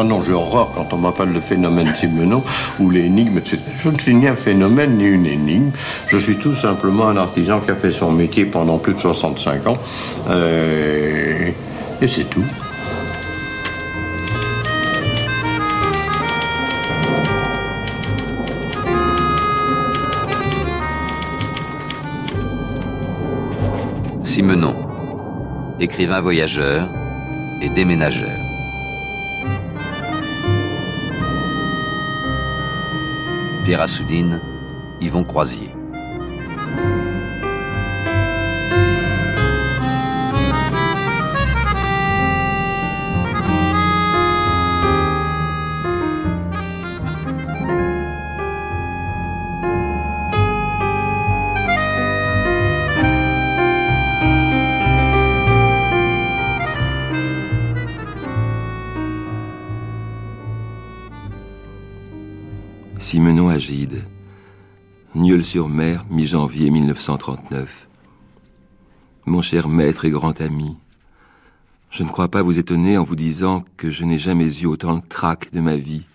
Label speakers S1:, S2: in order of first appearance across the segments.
S1: Ah non, j'ai horreur quand on m'appelle le phénomène Simenon ou l'énigme, etc. Je ne suis ni un phénomène ni une énigme. Je suis tout simplement un artisan qui a fait son métier pendant plus de 65 ans. Euh, et c'est tout.
S2: Simenon, écrivain voyageur et déménageur. Pierre Assouline, Yvon Croisier.
S3: Simenon Agide, Nieul-sur-Mer, mi-janvier 1939. Mon cher maître et grand ami, je ne crois pas vous étonner en vous disant que je n'ai jamais eu autant de trac de ma vie.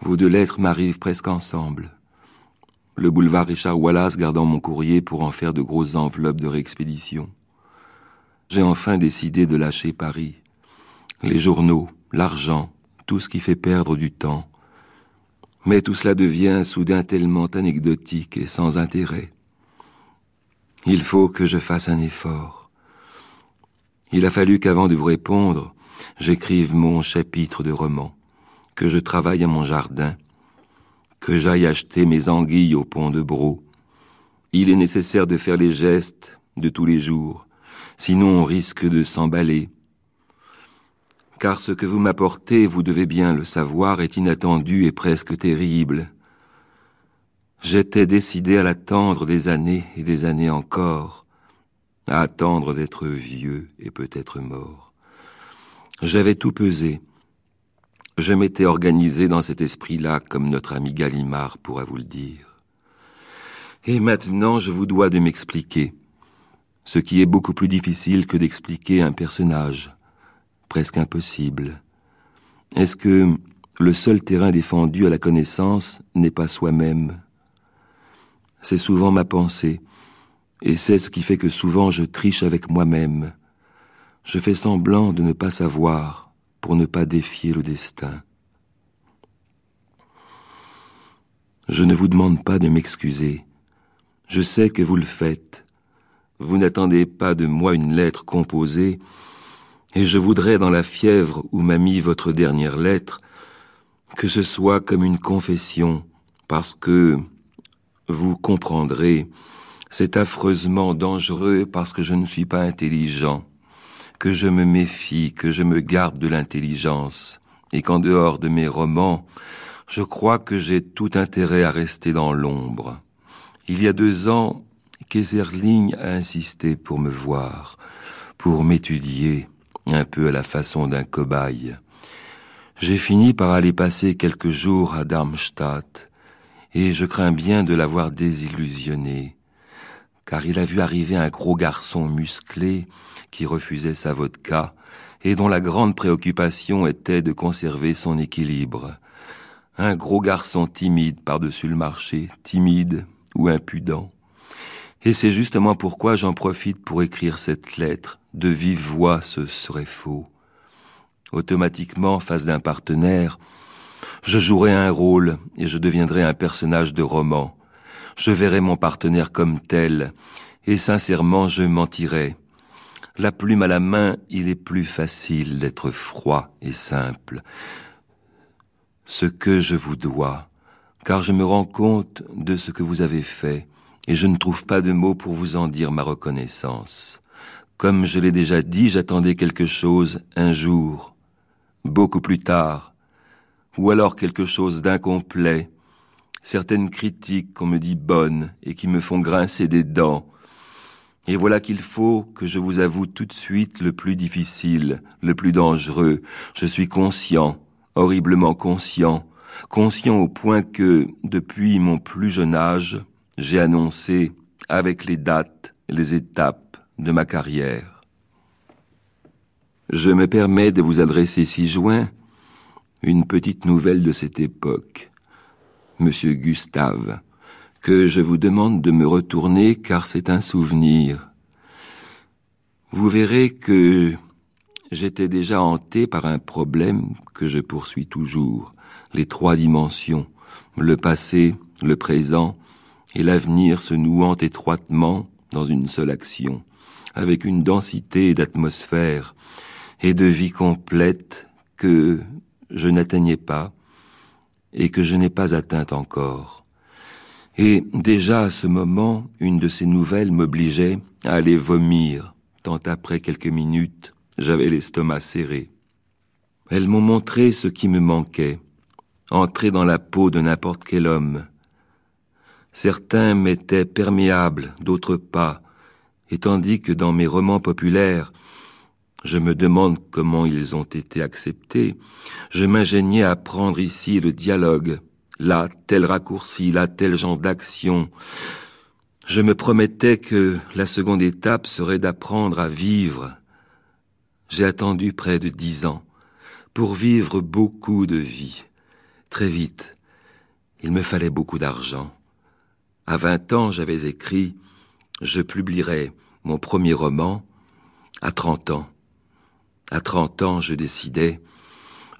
S3: Vos deux lettres m'arrivent presque ensemble. Le boulevard Richard Wallace gardant mon courrier pour en faire de grosses enveloppes de réexpédition. J'ai enfin décidé de lâcher Paris. Les journaux, l'argent, tout ce qui fait perdre du temps mais tout cela devient soudain tellement anecdotique et sans intérêt. Il faut que je fasse un effort. Il a fallu qu'avant de vous répondre, j'écrive mon chapitre de roman, que je travaille à mon jardin, que j'aille acheter mes anguilles au pont de Bro. Il est nécessaire de faire les gestes de tous les jours, sinon on risque de s'emballer, car ce que vous m'apportez, vous devez bien le savoir, est inattendu et presque terrible. J'étais décidé à l'attendre des années et des années encore, à attendre d'être vieux et peut-être mort. J'avais tout pesé. Je m'étais organisé dans cet esprit-là, comme notre ami Gallimard pourra vous le dire. Et maintenant, je vous dois de m'expliquer, ce qui est beaucoup plus difficile que d'expliquer un personnage presque impossible. Est-ce que le seul terrain défendu à la connaissance n'est pas soi-même? C'est souvent ma pensée, et c'est ce qui fait que souvent je triche avec moi-même. Je fais semblant de ne pas savoir pour ne pas défier le destin. Je ne vous demande pas de m'excuser. Je sais que vous le faites. Vous n'attendez pas de moi une lettre composée et je voudrais, dans la fièvre où m'a mis votre dernière lettre, que ce soit comme une confession, parce que, vous comprendrez, c'est affreusement dangereux parce que je ne suis pas intelligent, que je me méfie, que je me garde de l'intelligence, et qu'en dehors de mes romans, je crois que j'ai tout intérêt à rester dans l'ombre. Il y a deux ans, Kaiserling a insisté pour me voir, pour m'étudier, un peu à la façon d'un cobaye. J'ai fini par aller passer quelques jours à Darmstadt, et je crains bien de l'avoir désillusionné, car il a vu arriver un gros garçon musclé qui refusait sa vodka, et dont la grande préoccupation était de conserver son équilibre. Un gros garçon timide par-dessus le marché, timide ou impudent. Et c'est justement pourquoi j'en profite pour écrire cette lettre. De vive voix, ce serait faux. Automatiquement, face d'un partenaire, je jouerai un rôle et je deviendrai un personnage de roman. Je verrai mon partenaire comme tel, et sincèrement je mentirai. La plume à la main, il est plus facile d'être froid et simple. Ce que je vous dois, car je me rends compte de ce que vous avez fait, et je ne trouve pas de mots pour vous en dire ma reconnaissance. Comme je l'ai déjà dit, j'attendais quelque chose un jour, beaucoup plus tard, ou alors quelque chose d'incomplet, certaines critiques qu'on me dit bonnes et qui me font grincer des dents. Et voilà qu'il faut que je vous avoue tout de suite le plus difficile, le plus dangereux. Je suis conscient, horriblement conscient, conscient au point que, depuis mon plus jeune âge, j'ai annoncé, avec les dates, les étapes de ma carrière. Je me permets de vous adresser ci joint une petite nouvelle de cette époque. Monsieur Gustave, que je vous demande de me retourner car c'est un souvenir. Vous verrez que j'étais déjà hanté par un problème que je poursuis toujours, les trois dimensions, le passé, le présent et l'avenir se nouant étroitement dans une seule action, avec une densité d'atmosphère et de vie complète que je n'atteignais pas et que je n'ai pas atteinte encore. Et déjà à ce moment, une de ces nouvelles m'obligeait à aller vomir, tant après quelques minutes, j'avais l'estomac serré. Elles m'ont montré ce qui me manquait, entrer dans la peau de n'importe quel homme. Certains m'étaient perméables, d'autres pas, et tandis que dans mes romans populaires, je me demande comment ils ont été acceptés. Je m'ingéniais à prendre ici le dialogue, là tel raccourci, là tel genre d'action. Je me promettais que la seconde étape serait d'apprendre à vivre. J'ai attendu près de dix ans pour vivre beaucoup de vie. Très vite, il me fallait beaucoup d'argent. À vingt ans, j'avais écrit Je publierai mon premier roman. À trente ans, à trente ans, je décidais,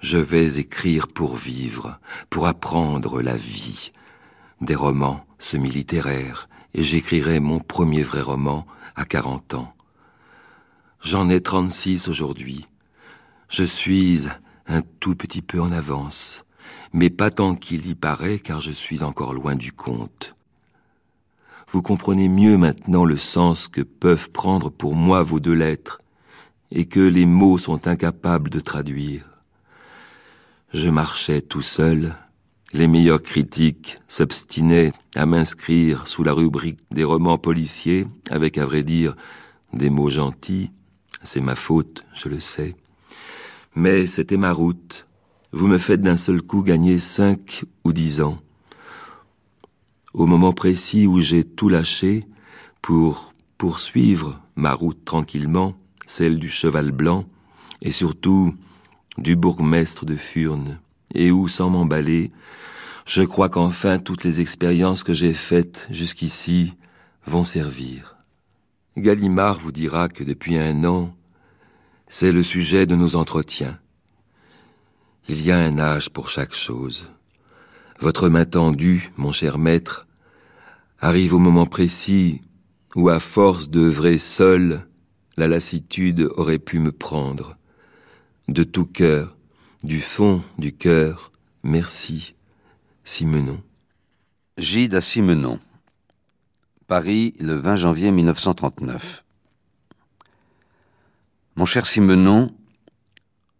S3: je vais écrire pour vivre, pour apprendre la vie. Des romans semi-littéraires, et j'écrirai mon premier vrai roman à quarante ans. J'en ai trente-six aujourd'hui. Je suis un tout petit peu en avance, mais pas tant qu'il y paraît car je suis encore loin du compte. Vous comprenez mieux maintenant le sens que peuvent prendre pour moi vos deux lettres, et que les mots sont incapables de traduire. Je marchais tout seul, les meilleurs critiques s'obstinaient à m'inscrire sous la rubrique des romans policiers, avec à vrai dire des mots gentils. C'est ma faute, je le sais. Mais c'était ma route. Vous me faites d'un seul coup gagner cinq ou dix ans. Au moment précis où j'ai tout lâché pour poursuivre ma route tranquillement, celle du cheval blanc, et surtout du bourgmestre de Furnes, et où, sans m'emballer, je crois qu'enfin toutes les expériences que j'ai faites jusqu'ici vont servir. Gallimard vous dira que depuis un an, c'est le sujet de nos entretiens. Il y a un âge pour chaque chose. Votre main tendue, mon cher maître, arrive au moment précis où, à force d'œuvrer seul, la lassitude aurait pu me prendre. De tout cœur, du fond du cœur, merci, Simenon.
S2: Gide à Simenon. Paris, le 20 janvier 1939. Mon cher Simenon,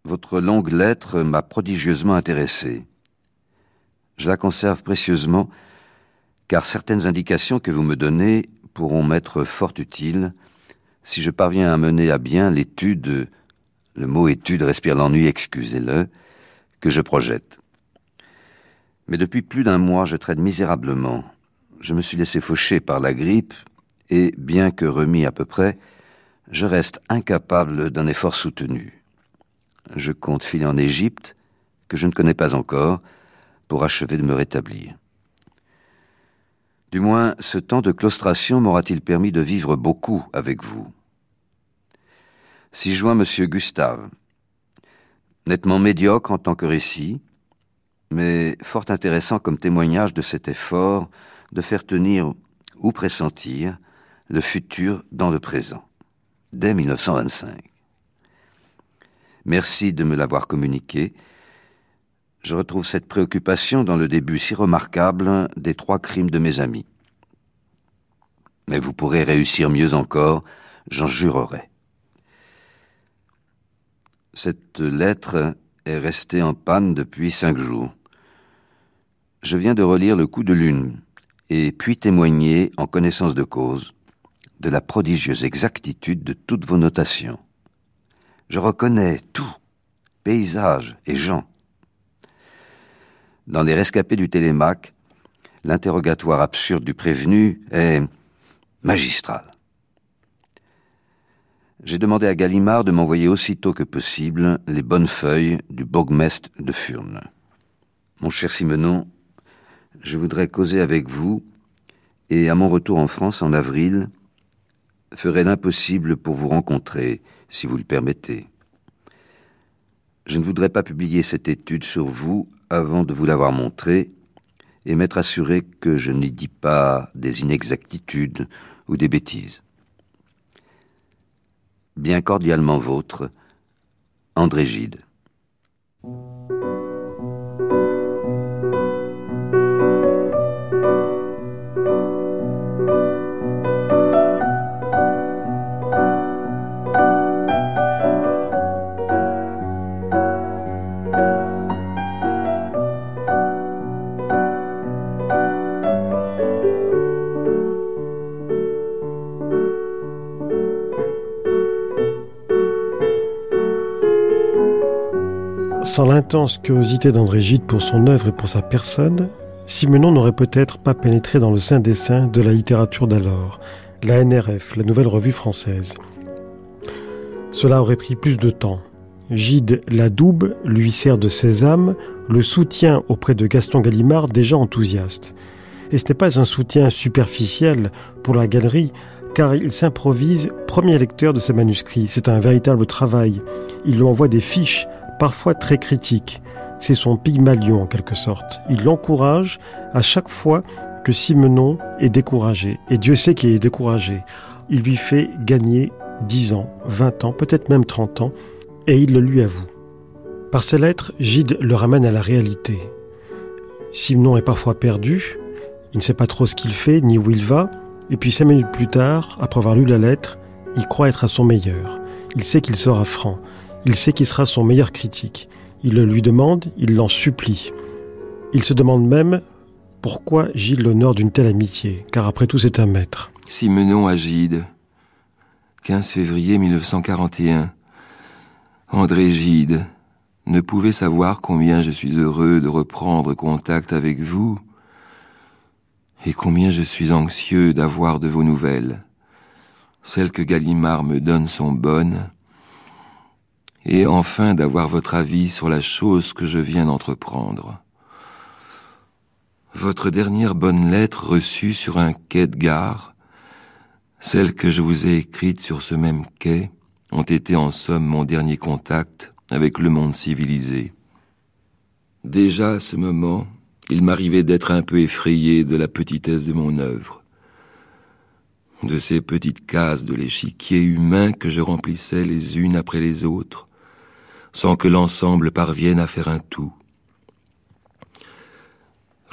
S2: votre longue lettre m'a prodigieusement intéressé. Je la conserve précieusement, car certaines indications que vous me donnez pourront m'être fort utiles si je parviens à mener à bien l'étude, le mot étude respire l'ennui, excusez-le, que je projette. Mais depuis plus d'un mois, je traite misérablement. Je me suis laissé faucher par la grippe, et, bien que remis à peu près, je reste incapable d'un effort soutenu. Je compte filer en Égypte, que je ne connais pas encore, pour achever de me rétablir. Du moins, ce temps de claustration m'aura-t-il permis de vivre beaucoup avec vous. Si joint Monsieur Gustave, nettement médiocre en tant que récit, mais fort intéressant comme témoignage de cet effort de faire tenir ou pressentir le futur dans le présent, dès 1925. Merci de me l'avoir communiqué. Je retrouve cette préoccupation dans le début si remarquable des trois crimes de mes amis. Mais vous pourrez réussir mieux encore, j'en jurerai. Cette lettre est restée en panne depuis cinq jours. Je viens de relire le coup de lune, et puis témoigner en connaissance de cause de la prodigieuse exactitude de toutes vos notations. Je reconnais tout, paysage et gens. Dans les rescapés du télémac, l'interrogatoire absurde du prévenu est magistral. J'ai demandé à Gallimard de m'envoyer aussitôt que possible les bonnes feuilles du bourgmestre de Furnes. Mon cher Simenon, je voudrais causer avec vous, et à mon retour en France en avril, ferai l'impossible pour vous rencontrer, si vous le permettez. Je ne voudrais pas publier cette étude sur vous avant de vous l'avoir montrée et m'être assuré que je n'y dis pas des inexactitudes ou des bêtises. Bien cordialement vôtre, André Gide.
S4: Sans l'intense curiosité d'André Gide pour son œuvre et pour sa personne, Simenon n'aurait peut-être pas pénétré dans le sein des saints de la littérature d'alors, la NRF, la Nouvelle Revue Française. Cela aurait pris plus de temps. Gide Ladoube lui sert de sésame, le soutien auprès de Gaston Gallimard déjà enthousiaste. Et ce n'est pas un soutien superficiel pour la galerie, car il s'improvise premier lecteur de ses manuscrits. C'est un véritable travail. Il lui envoie des fiches parfois très critique. C'est son Pygmalion en quelque sorte. Il l'encourage à chaque fois que Simenon est découragé. Et Dieu sait qu'il est découragé. Il lui fait gagner 10 ans, 20 ans, peut-être même 30 ans, et il le lui avoue. Par ses lettres, Gide le ramène à la réalité. Simenon est parfois perdu, il ne sait pas trop ce qu'il fait ni où il va, et puis cinq minutes plus tard, après avoir lu la lettre, il croit être à son meilleur. Il sait qu'il sera franc. Il sait qu'il sera son meilleur critique. Il le lui demande, il l'en supplie. Il se demande même pourquoi Gilles l'honore d'une telle amitié, car après tout c'est un maître.
S3: Simenon à Gide, 15 février 1941. André Gide ne pouvait savoir combien je suis heureux de reprendre contact avec vous et combien je suis anxieux d'avoir de vos nouvelles. Celles que Gallimard me donne sont bonnes, et enfin d'avoir votre avis sur la chose que je viens d'entreprendre. Votre dernière bonne lettre reçue sur un quai de gare, celle que je vous ai écrite sur ce même quai, ont été en somme mon dernier contact avec le monde civilisé. Déjà à ce moment, il m'arrivait d'être un peu effrayé de la petitesse de mon œuvre, de ces petites cases de l'échiquier humain que je remplissais les unes après les autres, sans que l'ensemble parvienne à faire un tout.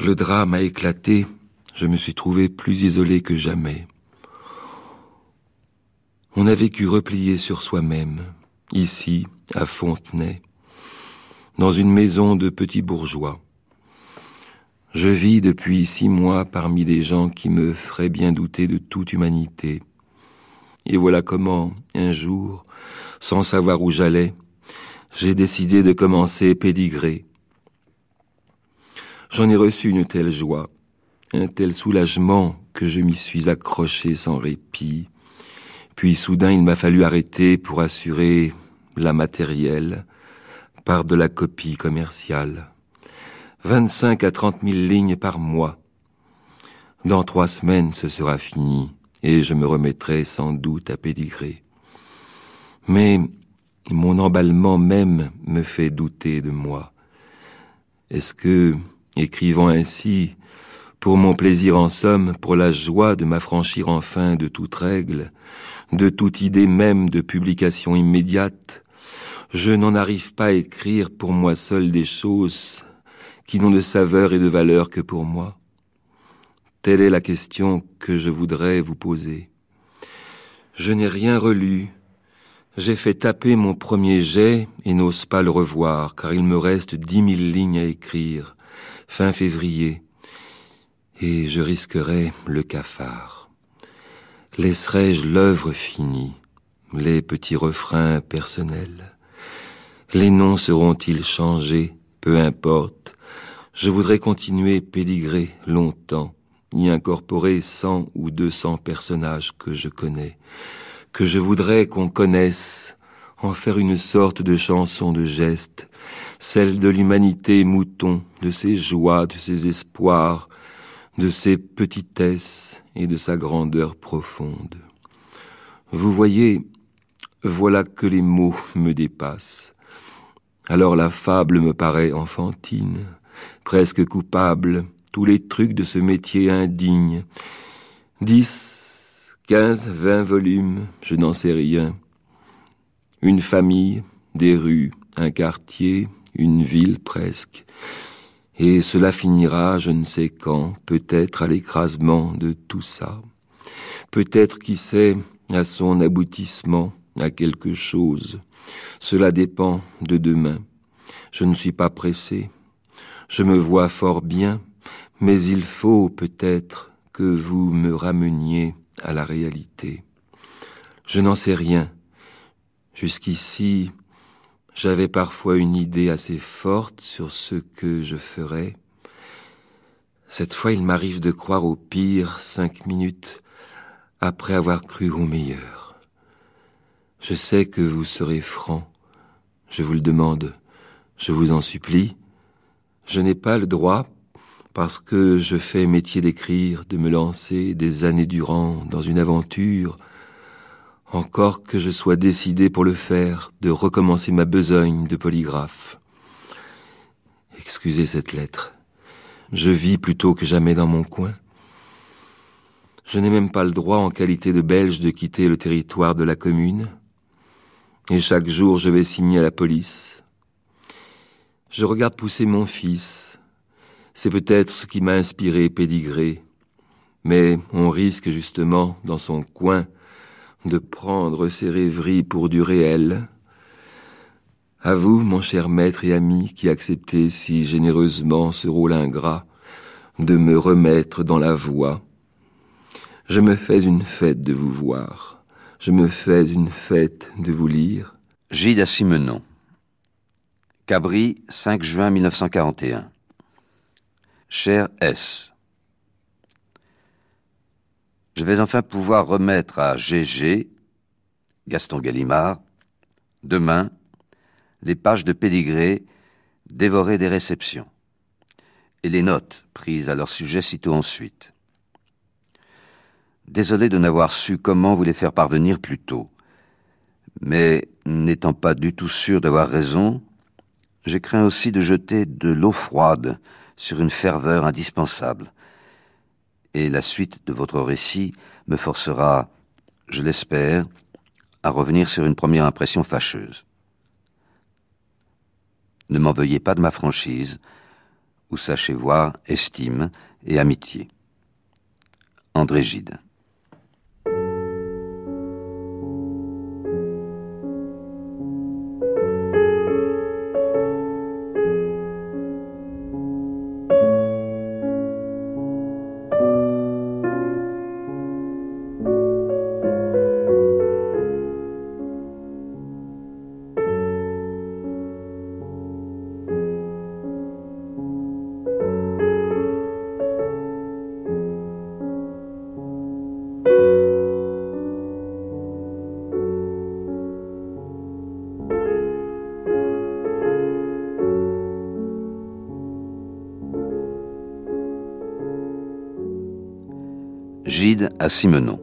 S3: Le drame a éclaté, je me suis trouvé plus isolé que jamais. On a vécu replié sur soi-même, ici, à Fontenay, dans une maison de petits bourgeois. Je vis depuis six mois parmi des gens qui me feraient bien douter de toute humanité. Et voilà comment, un jour, sans savoir où j'allais, j'ai décidé de commencer pédigré. J'en ai reçu une telle joie, un tel soulagement que je m'y suis accroché sans répit. Puis soudain il m'a fallu arrêter pour assurer la matérielle par de la copie commerciale. 25 à trente mille lignes par mois. Dans trois semaines ce sera fini et je me remettrai sans doute à pédigrer. Mais mon emballement même me fait douter de moi. Est-ce que, écrivant ainsi, pour mon plaisir en somme, pour la joie de m'affranchir enfin de toute règle, de toute idée même de publication immédiate, je n'en arrive pas à écrire pour moi seul des choses qui n'ont de saveur et de valeur que pour moi? Telle est la question que je voudrais vous poser. Je n'ai rien relu, j'ai fait taper mon premier jet et n'ose pas le revoir, car il me reste dix mille lignes à écrire, fin février, et je risquerai le cafard. Laisserai-je l'œuvre finie, les petits refrains personnels? Les noms seront-ils changés? Peu importe. Je voudrais continuer pédigrer longtemps, y incorporer cent ou deux cents personnages que je connais, que je voudrais qu'on connaisse, en faire une sorte de chanson de geste, celle de l'humanité mouton, de ses joies, de ses espoirs, de ses petitesses et de sa grandeur profonde. Vous voyez, voilà que les mots me dépassent. Alors la fable me paraît enfantine, presque coupable, tous les trucs de ce métier indigne. Dix, quinze, vingt volumes, je n'en sais rien. Une famille, des rues, un quartier, une ville presque. Et cela finira, je ne sais quand, peut-être à l'écrasement de tout ça. Peut-être, qui sait, à son aboutissement, à quelque chose. Cela dépend de demain. Je ne suis pas pressé. Je me vois fort bien, mais il faut peut-être que vous me rameniez à la réalité. Je n'en sais rien. Jusqu'ici, j'avais parfois une idée assez forte sur ce que je ferais. Cette fois, il m'arrive de croire au pire cinq minutes après avoir cru au meilleur. Je sais que vous serez franc. Je vous le demande. Je vous en supplie. Je n'ai pas le droit, parce que je fais métier d'écrire, de me lancer des années durant dans une aventure encore que je sois décidé pour le faire, de recommencer ma besogne de polygraphe. Excusez cette lettre. Je vis plutôt que jamais dans mon coin. Je n'ai même pas le droit en qualité de Belge de quitter le territoire de la commune. Et chaque jour je vais signer à la police. Je regarde pousser mon fils. C'est peut-être ce qui m'a inspiré pédigré. Mais on risque justement, dans son coin, de prendre ces rêveries pour du réel. À vous, mon cher maître et ami, qui acceptez si généreusement ce rôle ingrat, de me remettre dans la voie. Je me fais une fête de vous voir. Je me fais une fête de vous lire.
S2: Gide à Simenon. Cabri, 5 juin 1941. Cher S. Je vais enfin pouvoir remettre à GG, Gaston Gallimard, demain, les pages de pédigré dévorées des réceptions, et les notes prises à leur sujet sitôt ensuite. Désolé de n'avoir su comment vous les faire parvenir plus tôt, mais n'étant pas du tout sûr d'avoir raison, je crains aussi de jeter de l'eau froide sur une ferveur indispensable, et la suite de votre récit me forcera, je l'espère, à revenir sur une première impression fâcheuse. Ne m'en veuillez pas de ma franchise, ou sachez voir estime et amitié. André Gide. Simenon.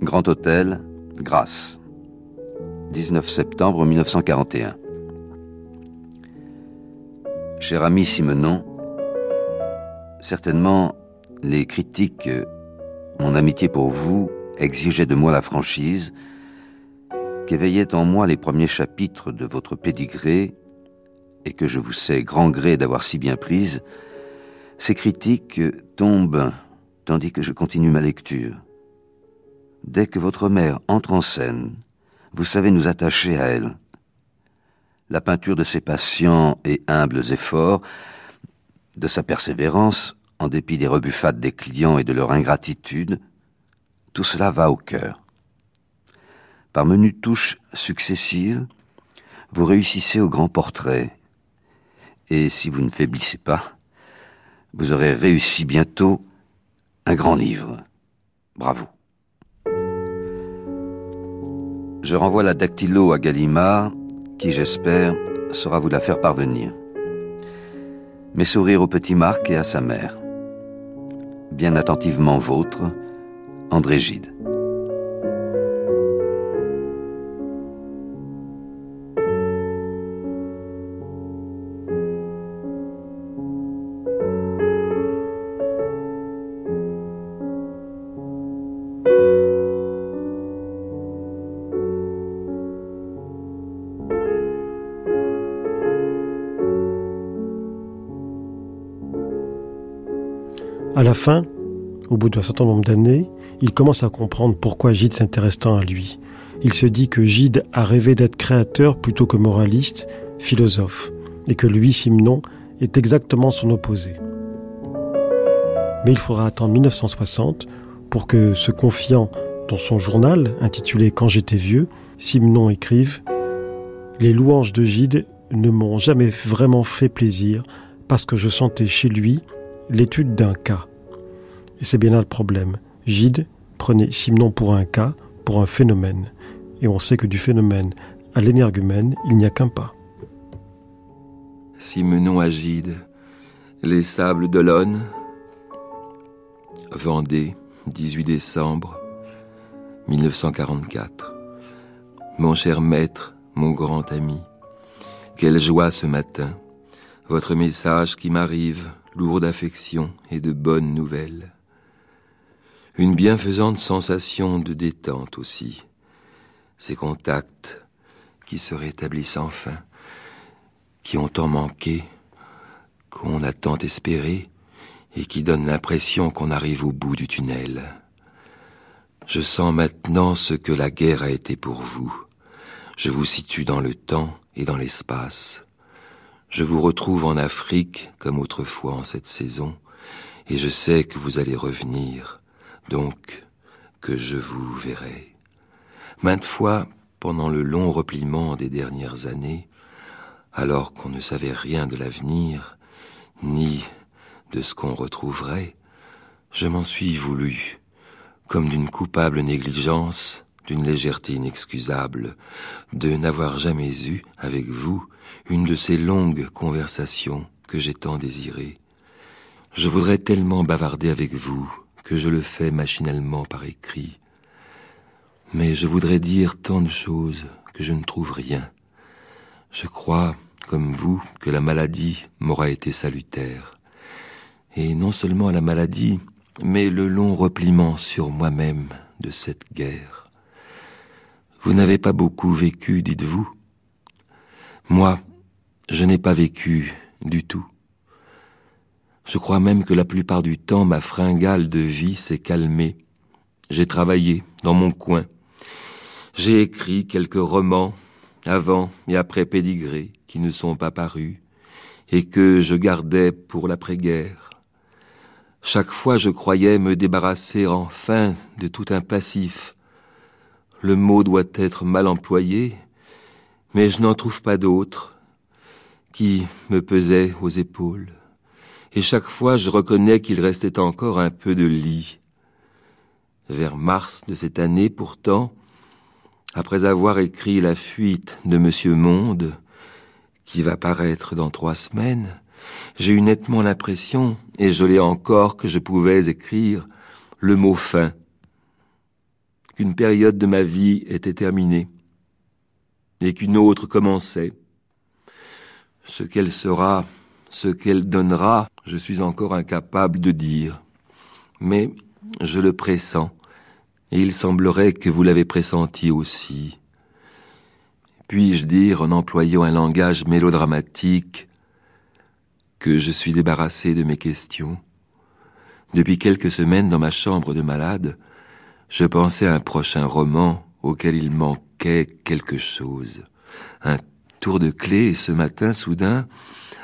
S2: Grand Hôtel, Grasse. 19 septembre 1941. Cher ami Simenon, certainement les critiques, mon amitié pour vous, exigeaient de moi la franchise qu'éveillaient en moi les premiers chapitres de votre pédigré et que je vous sais grand gré d'avoir si bien prise, ces critiques tombent tandis que je continue ma lecture. Dès que votre mère entre en scène, vous savez nous attacher à elle. La peinture de ses patients et humbles efforts, de sa persévérance, en dépit des rebuffades des clients et de leur ingratitude, Tout cela va au cœur. Par menus touches successives, vous réussissez au grand portrait. Et si vous ne faiblissez pas, vous aurez réussi bientôt un grand livre. Bravo. Je renvoie la dactylo à Gallimard, qui j'espère saura vous la faire parvenir. Mes sourires au petit Marc et à sa mère. Bien attentivement vôtre, André Gide.
S4: La fin, au bout d'un certain nombre d'années, il commence à comprendre pourquoi Gide s'intéresse tant à lui. Il se dit que Gide a rêvé d'être créateur plutôt que moraliste, philosophe, et que lui, Simon, est exactement son opposé. Mais il faudra attendre 1960 pour que, se confiant dans son journal intitulé Quand j'étais vieux, Simon écrive Les louanges de Gide ne m'ont jamais vraiment fait plaisir parce que je sentais chez lui l'étude d'un cas. Et c'est bien là le problème. Gide prenait Simon pour un cas, pour un phénomène. Et on sait que du phénomène à l'énergumène, il n'y a qu'un pas.
S3: Simenon à Gide, les sables d'Olonne, Vendée, 18 décembre 1944. Mon cher maître, mon grand ami, quelle joie ce matin, votre message qui m'arrive, lourd d'affection et de bonnes nouvelles une bienfaisante sensation de détente aussi, ces contacts qui se rétablissent enfin, qui ont tant manqué, qu'on a tant espéré, et qui donnent l'impression qu'on arrive au bout du tunnel. Je sens maintenant ce que la guerre a été pour vous. Je vous situe dans le temps et dans l'espace. Je vous retrouve en Afrique comme autrefois en cette saison, et je sais que vous allez revenir donc que je vous verrai. Maintes fois, pendant le long repliement des dernières années, alors qu'on ne savait rien de l'avenir, ni de ce qu'on retrouverait, je m'en suis voulu, comme d'une coupable négligence, d'une légèreté inexcusable, de n'avoir jamais eu, avec vous, une de ces longues conversations que j'ai tant désirées. Je voudrais tellement bavarder avec vous, je le fais machinalement par écrit. Mais je voudrais dire tant de choses que je ne trouve rien. Je crois, comme vous, que la maladie m'aura été salutaire. Et non seulement la maladie, mais le long repliement sur moi-même de cette guerre. Vous n'avez pas beaucoup vécu, dites-vous. Moi, je n'ai pas vécu du tout. Je crois même que la plupart du temps ma fringale de vie s'est calmée. J'ai travaillé dans mon coin. J'ai écrit quelques romans avant et après Pédigré qui ne sont pas parus et que je gardais pour l'après-guerre. Chaque fois je croyais me débarrasser enfin de tout un passif. Le mot doit être mal employé, mais je n'en trouve pas d'autre qui me pesait aux épaules et chaque fois je reconnais qu'il restait encore un peu de lit. Vers mars de cette année pourtant, après avoir écrit La fuite de Monsieur Monde, qui va paraître dans trois semaines, j'ai eu nettement l'impression, et je l'ai encore, que je pouvais écrire le mot fin, qu'une période de ma vie était terminée, et qu'une autre commençait. Ce qu'elle sera, ce qu'elle donnera, je suis encore incapable de dire. Mais je le pressens, et il semblerait que vous l'avez pressenti aussi. Puis-je dire, en employant un langage mélodramatique, que je suis débarrassé de mes questions? Depuis quelques semaines, dans ma chambre de malade, je pensais à un prochain roman auquel il manquait quelque chose. Un tour de clé, et ce matin, soudain,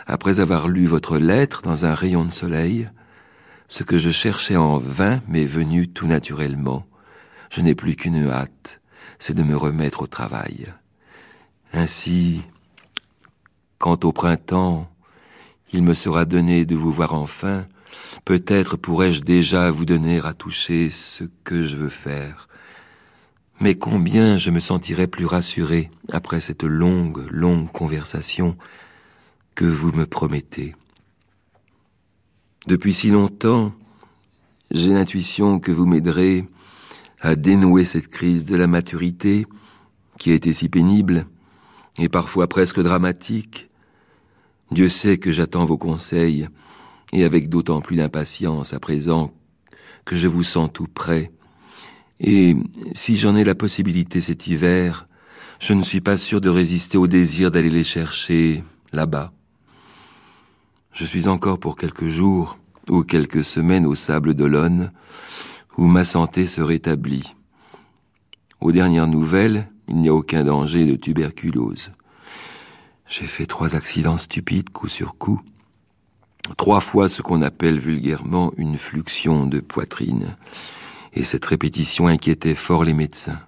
S3: après avoir lu votre lettre dans un rayon de soleil, ce que je cherchais en vain m'est venu tout naturellement, je n'ai plus qu'une hâte, c'est de me remettre au travail. Ainsi, quant au printemps, il me sera donné de vous voir enfin, peut-être pourrais-je déjà vous donner à toucher ce que je veux faire. Mais combien je me sentirais plus rassuré après cette longue, longue conversation que vous me promettez. Depuis si longtemps, j'ai l'intuition que vous m'aiderez à dénouer cette crise de la maturité qui a été si pénible et parfois presque dramatique. Dieu sait que j'attends vos conseils et avec d'autant plus d'impatience à présent que je vous sens tout près. Et si j'en ai la possibilité cet hiver, je ne suis pas sûr de résister au désir d'aller les chercher là-bas. Je suis encore pour quelques jours ou quelques semaines au sable d'Olonne, où ma santé se rétablit. Aux dernières nouvelles, il n'y a aucun danger de tuberculose. J'ai fait trois accidents stupides coup sur coup. Trois fois ce qu'on appelle vulgairement une fluxion de poitrine. Et cette répétition inquiétait fort les médecins.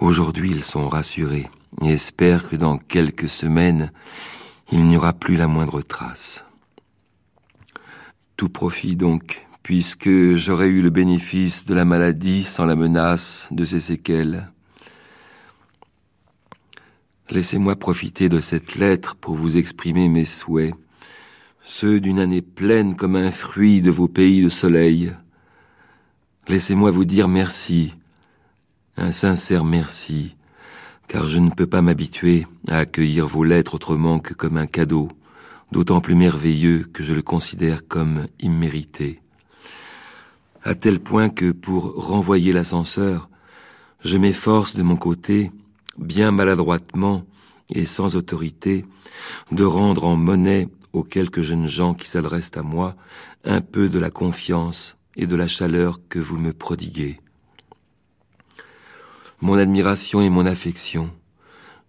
S3: Aujourd'hui, ils sont rassurés et espèrent que dans quelques semaines, il n'y aura plus la moindre trace. Tout profit donc, puisque j'aurais eu le bénéfice de la maladie sans la menace de ses séquelles. Laissez-moi profiter de cette lettre pour vous exprimer mes souhaits, ceux d'une année pleine comme un fruit de vos pays de soleil. Laissez-moi vous dire merci, un sincère merci, car je ne peux pas m'habituer à accueillir vos lettres autrement que comme un cadeau, d'autant plus merveilleux que je le considère comme immérité. À tel point que pour renvoyer l'ascenseur, je m'efforce de mon côté, bien maladroitement et sans autorité, de rendre en monnaie aux quelques jeunes gens qui s'adressent à moi un peu de la confiance et de la chaleur que vous me prodiguez. Mon admiration et mon affection,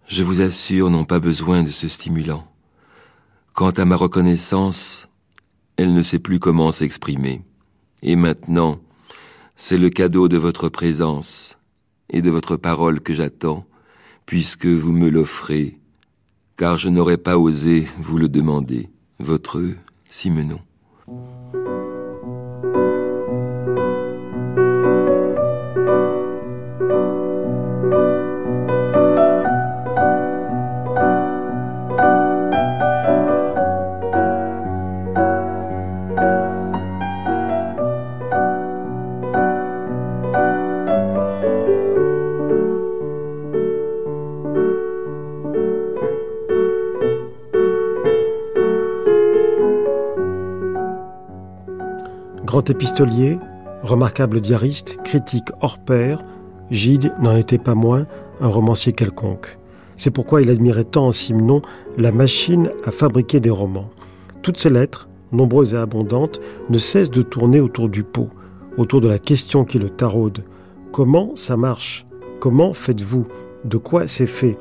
S3: je vous assure, n'ont pas besoin de ce stimulant. Quant à ma reconnaissance, elle ne sait plus comment s'exprimer. Et maintenant, c'est le cadeau de votre présence et de votre parole que j'attends, puisque vous me l'offrez, car je n'aurais pas osé vous le demander, votre Simenon.
S4: Épistolier, remarquable diariste, critique hors pair, Gide n'en était pas moins un romancier quelconque. C'est pourquoi il admirait tant en Simenon la machine à fabriquer des romans. Toutes ces lettres, nombreuses et abondantes, ne cessent de tourner autour du pot, autour de la question qui le taraude. Comment ça marche? Comment faites-vous? De quoi c'est fait?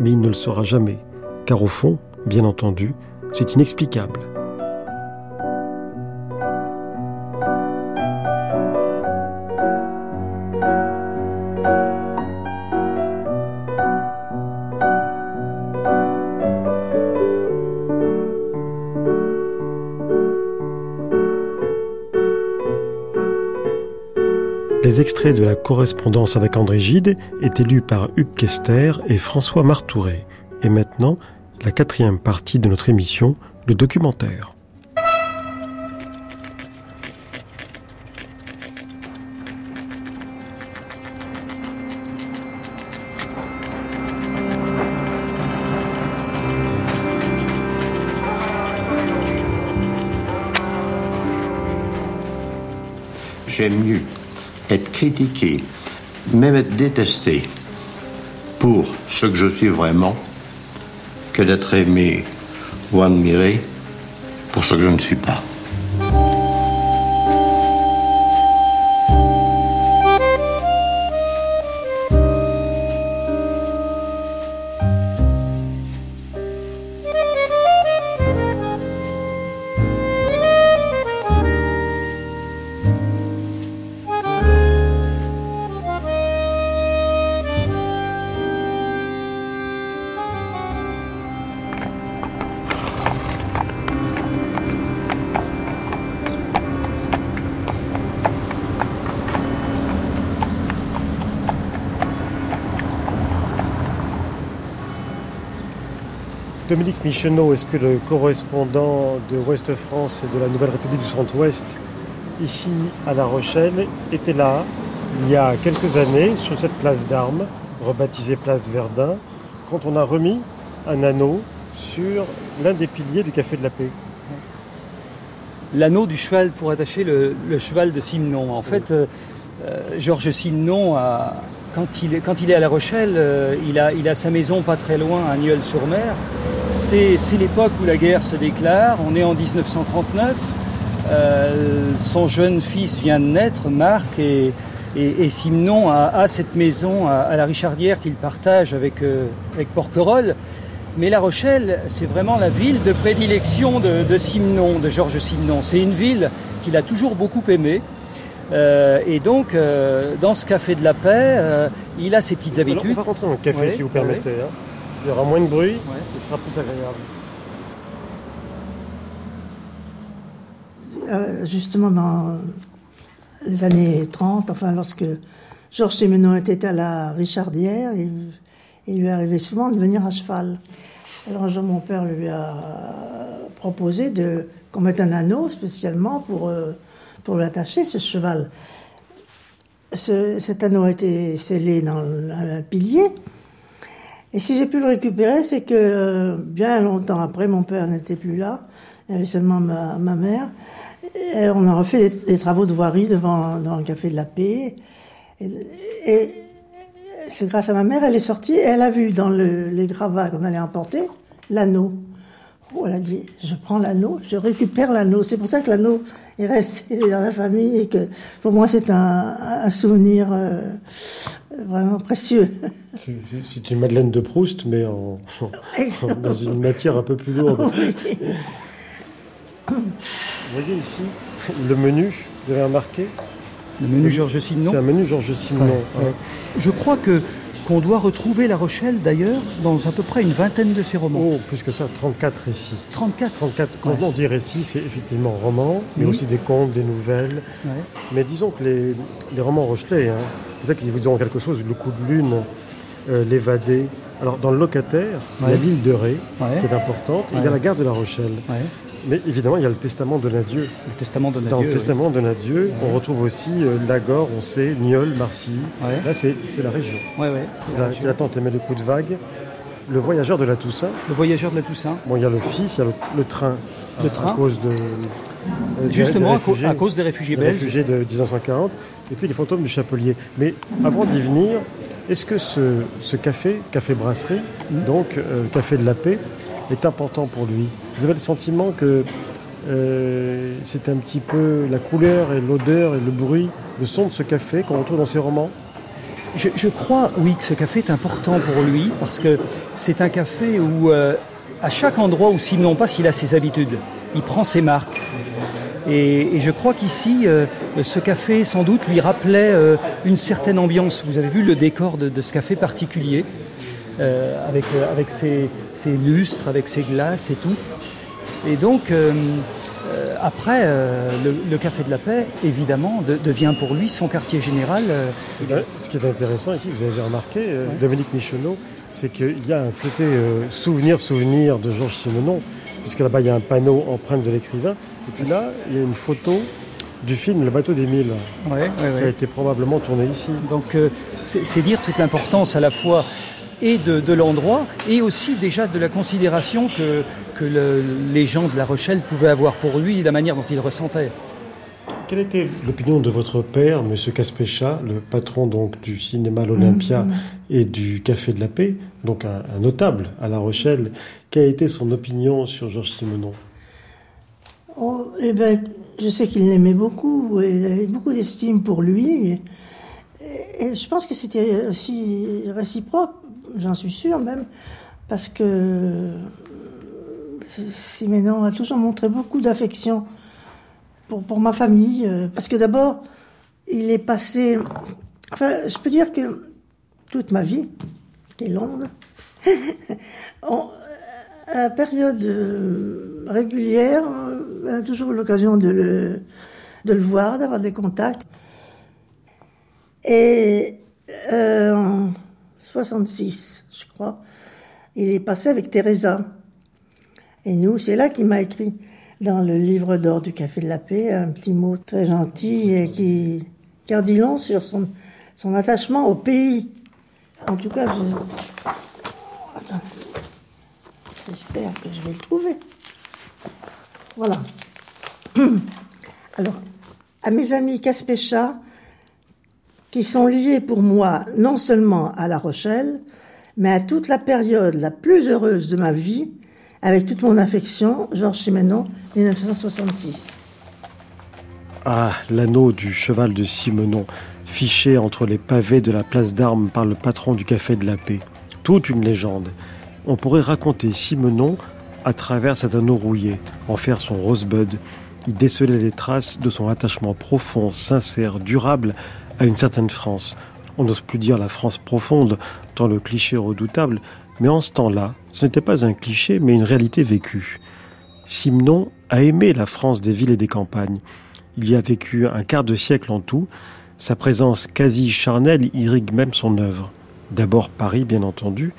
S4: Mais il ne le saura jamais, car au fond, bien entendu, c'est inexplicable. Extraits de la correspondance avec André Gide étaient lus par Hugues Kester et François Martouret. Et maintenant, la quatrième partie de notre émission, le documentaire.
S1: J'aime mieux être critiqué, même être détesté pour ce que je suis vraiment, que d'être aimé ou admiré pour ce que je ne suis pas.
S4: Dominique Michonneau, est-ce que le correspondant de Ouest France et de la Nouvelle République du Centre-Ouest, ici à La Rochelle, était là il y a quelques années sur cette place d'armes, rebaptisée place Verdun, quand on a remis un anneau sur l'un des piliers du Café de la Paix?
S5: L'anneau du cheval pour attacher le, cheval de Simon. En fait, euh, euh, Georges Simon, quand, il, quand, il, est à La Rochelle, euh, il, a, il, a, sa maison pas très loin, à Nieul-sur-Mer. C'est l'époque où la guerre se déclare. On est en 1939. son jeune fils vient de naître, Marc, et, et, Simon a, cette maison à, la Richardière qu'il partage avec, avec Porquerolles. Mais La Rochelle, c'est vraiment la ville de prédilection de, Simon, de Georges Simon. C'est une ville qu'il a toujours beaucoup aimée. Euh, et donc, euh, dans ce café de la paix, euh, il a ses petites habitudes.
S4: on va rentrer dans le café si vous permettez. Hein. Il y aura moins de bruit, ce sera plus
S6: agréable. justement, dans les années 30, enfin, lorsque Georges Simenon était à la Richardière, il, il lui arrivait souvent de venir à cheval. Alors mon père lui a proposé de qu'on mette un anneau spécialement pour, euh, pour l'attacher, ce cheval. cet anneau a été scellé dans un pilier. Et si j'ai pu le récupérer, c'est que euh, bien longtemps après, mon père n'était plus là. Il y avait seulement ma, mère. Et on a refait des, travaux de voirie devant, le Café de la Paix. et c'est grâce à ma mère, elle est sortie et elle a vu dans les gravats qu'on allait emporter l'anneau. Oh, elle a dit, je prends l'anneau, je récupère l'anneau. C'est pour ça que l'anneau est resté dans la famille et que pour moi c'est un, souvenir euh, vraiment précieux.
S4: C'est une Madeleine de Proust, mais en, dans une matière un peu plus lourde. Vous voyez ici le menu, vous avez remarqué?
S5: Le menu Georges Simenon
S4: C'est un menu Georges Simenon.
S5: Je crois que qu'on doit retrouver La Rochelle d'ailleurs dans à peu près une vingtaine de ses romans.
S4: Oh, plus que ça, 34 récits.
S5: 34
S4: 34. Quand on dit récits, c'est effectivement romans, mais aussi des contes, des nouvelles. Mais disons que les, romans rochelais, hein, peut-être qu'ils vous diront quelque chose, Le coup de lune, euh, L'évadé. Alors dans le locataire, il y a l'île de Ré, qui est importante, il y a la gare de La Rochelle. Mais évidemment, il y a le testament de Nadieu.
S5: Le testament de Nadieu.
S4: Dans le testament de Nadieu, on retrouve aussi euh, Lagore, on sait, Niol, Marcy. Là, c'est la région.
S5: Ouais, ouais,
S4: la, la tante aimait le coup de vague. Le voyageur de la Toussaint.
S5: Le voyageur de la Toussaint.
S4: Bon, il y a le fils, il y a le, train.
S5: Le train.
S4: À cause de.
S5: Euh, Justement, à cause des réfugiés belges.
S4: Réfugiés de 1940. Et puis les fantômes du Chapelier. Mais avant d'y venir, est-ce que ce, café, café brasserie, hmm. donc euh, café de la paix, est important pour lui Vous avez le sentiment que euh, c'est un petit peu la couleur et l'odeur et le bruit, le son de ce café qu'on retrouve dans ses romans?
S5: Je, crois, oui, que ce café est important pour lui parce que c'est un café où, euh, à chaque endroit où Simon passe, il a ses habitudes, il prend ses marques. Et, je crois qu'ici, euh, ce café, sans doute, lui rappelait une certaine ambiance. Vous avez vu le décor de ce café particulier? Euh, avec, euh, avec ses, lustres, avec ses glaces et tout. Et donc, euh, après, le, Café de la Paix, évidemment, devient pour lui son quartier général.
S4: Ce qui est intéressant ici, vous avez remarqué, Dominique Michonneau, c'est qu'il y a un côté souvenir-souvenir de Georges Simenon, puisque là-bas, il y a un panneau empreinte de l'écrivain. Et puis là, il y a une photo du film Le bateau des mille, qui a été probablement tourné ici.
S5: Donc, c'est dire toute l'importance à la fois et de, l'endroit, et aussi déjà de la considération que, que les gens de La Rochelle pouvaient avoir pour lui, la manière dont il ressentait.
S4: Quelle était l'opinion de votre père, M. Caspécha, le patron donc du cinéma L'Olympia mm-hmm. et du Café de la Paix, donc un, notable à La Rochelle Quelle a été son opinion sur Georges Simenon
S6: oh, eh ben, Je sais qu'il l'aimait beaucoup, et il avait beaucoup d'estime pour lui. et je pense que c'était aussi réciproque j'en suis sûre même, parce que Siménon a toujours montré beaucoup d'affection pour, pour ma famille, euh, parce que d'abord, il est passé, enfin, je peux dire que toute ma vie, qui est longue, à période euh, régulière, on a toujours l'occasion de le, de le voir, d'avoir des contacts. Et euh, 66, je crois. Il est passé avec Teresa. Et nous, c'est là qu'il m'a écrit dans le livre d'or du Café de la Paix un petit mot très gentil et qui, qui dit long sur son, attachement au pays. En tout cas, je... J'espère que je vais le trouver. Voilà. Alors, à mes amis Caspécha, qui sont liés pour moi non seulement à La Rochelle, mais à toute la période la plus heureuse de ma vie, avec toute mon affection, Georges Simenon, 1966.
S4: Ah, l'anneau du cheval de Simenon, fiché entre les pavés de la place d'armes par le patron du Café de la Paix. Toute une légende. On pourrait raconter Simenon à travers cet anneau rouillé, en faire son rosebud. Il décelait les traces de son attachement profond, sincère, durable à une certaine France. On n'ose plus dire la France profonde, tant le cliché redoutable, mais en ce temps-là, ce n'était pas un cliché, mais une réalité vécue. Simenon a aimé la France des villes et des campagnes. Il y a vécu un quart de siècle en tout. Sa présence quasi charnelle irrigue même son œuvre. D'abord Paris, bien entendu,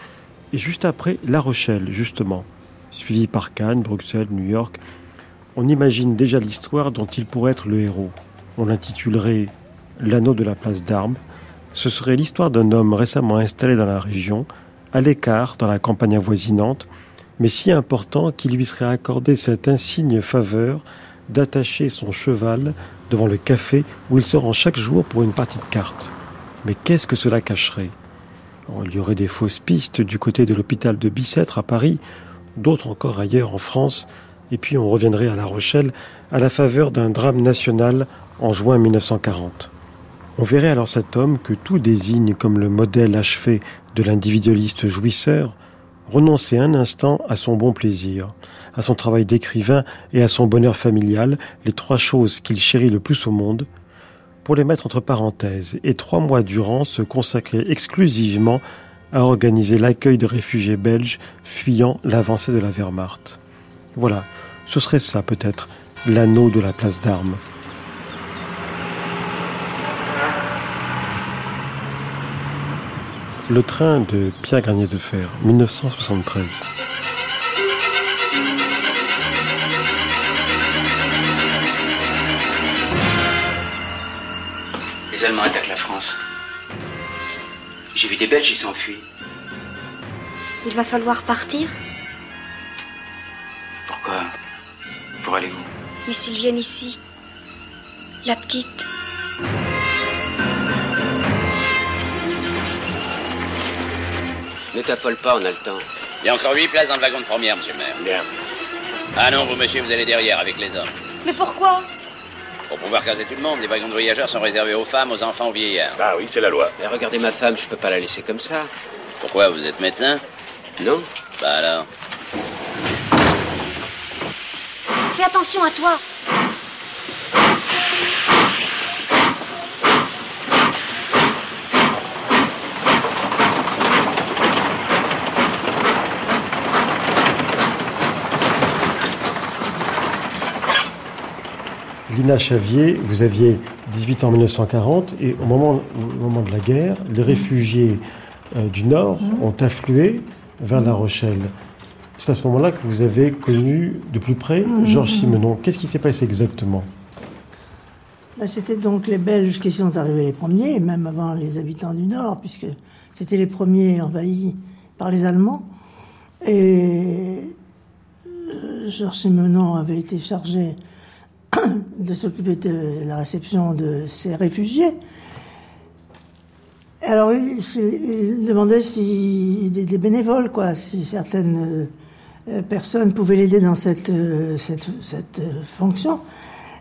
S4: et juste après La Rochelle, justement, suivi par Cannes, Bruxelles, New York. On imagine déjà l'histoire dont il pourrait être le héros. On l'intitulerait L'anneau de la place d'armes. Ce serait l'histoire d'un homme récemment installé dans la région, à l'écart dans la campagne avoisinante, mais si important qu'il lui serait accordé cette insigne faveur d'attacher son cheval devant le café où il se rend chaque jour pour une partie de cartes. Mais qu'est-ce que cela cacherait? Il y aurait des fausses pistes du côté de l'hôpital de Bicêtre à Paris, d'autres encore ailleurs en France, et puis on reviendrait à La Rochelle à la faveur d'un drame national en juin 1940. On verrait alors cet homme que tout désigne comme le modèle achevé de l'individualiste jouisseur, renoncer un instant à son bon plaisir, à son travail d'écrivain et à son bonheur familial, les trois choses qu'il chérit le plus au monde, pour les mettre entre parenthèses et trois mois durant se consacrer exclusivement à organiser l'accueil de réfugiés belges fuyant l'avancée de la Wehrmacht. Voilà, ce serait ça peut-être, l'anneau de la place d'armes. Le train de Pierre Garnier de Fer, 1973.
S7: Les Allemands attaquent la France. J'ai vu des Belges, ils s'enfuient.
S8: Il va falloir partir
S7: Pourquoi? Pour aller où?
S8: Mais s'ils viennent ici, la petite,
S9: Ne t'affole pas, on a le temps.
S10: Il y a encore 8 places dans le wagon de première, monsieur le maire.
S9: Bien.
S10: Ah non, vous, monsieur, vous allez derrière avec les hommes.
S8: Mais pourquoi?
S10: Pour pouvoir caser tout le monde, les wagons de voyageurs sont réservés aux femmes, aux enfants, aux vieillards.
S9: Ah oui, c'est la loi. Mais regardez ma femme, je peux pas la laisser comme ça.
S10: Pourquoi Vous êtes médecin?
S9: Non
S10: Bah alors?
S8: Fais attention à toi.
S4: Lina Chavier, vous aviez 18 ans en 1940 et au moment, au moment de la guerre, les réfugiés euh, du Nord ont afflué vers La Rochelle. C'est à ce moment-là que vous avez connu de plus près Georges Simenon. Qu'est-ce qui s'est passé exactement?
S6: Ben, C'était donc les Belges qui sont arrivés les premiers, même avant les habitants du Nord, puisque c'était les premiers envahis par les Allemands. Et euh, Georges Simenon avait été chargé de s'occuper de la réception de ces réfugiés. Alors il, demandait si des, bénévoles, quoi, si certaines euh, personnes pouvaient l'aider dans cette, euh, cette, cette euh, fonction.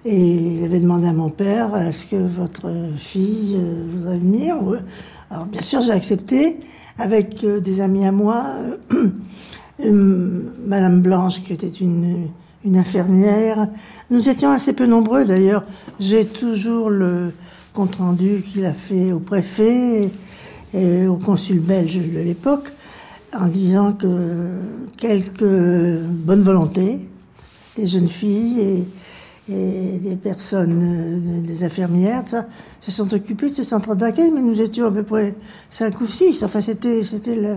S6: Et il avait demandé à mon père, est-ce que votre fille voudrait venir. Alors bien sûr, j'ai accepté, avec des amis à moi, Madame Blanche, qui était une, une infirmière. Nous étions assez peu nombreux d'ailleurs. J'ai toujours le compte rendu qu'il a fait au préfet et au consul belge de l'époque en disant que quelques bonnes volontés, des jeunes filles et, des personnes, euh, des infirmières, ça, se sont occupées de ce centre d'accueil, mais nous étions à peu près cinq ou six. Enfin, c'était, c'était le,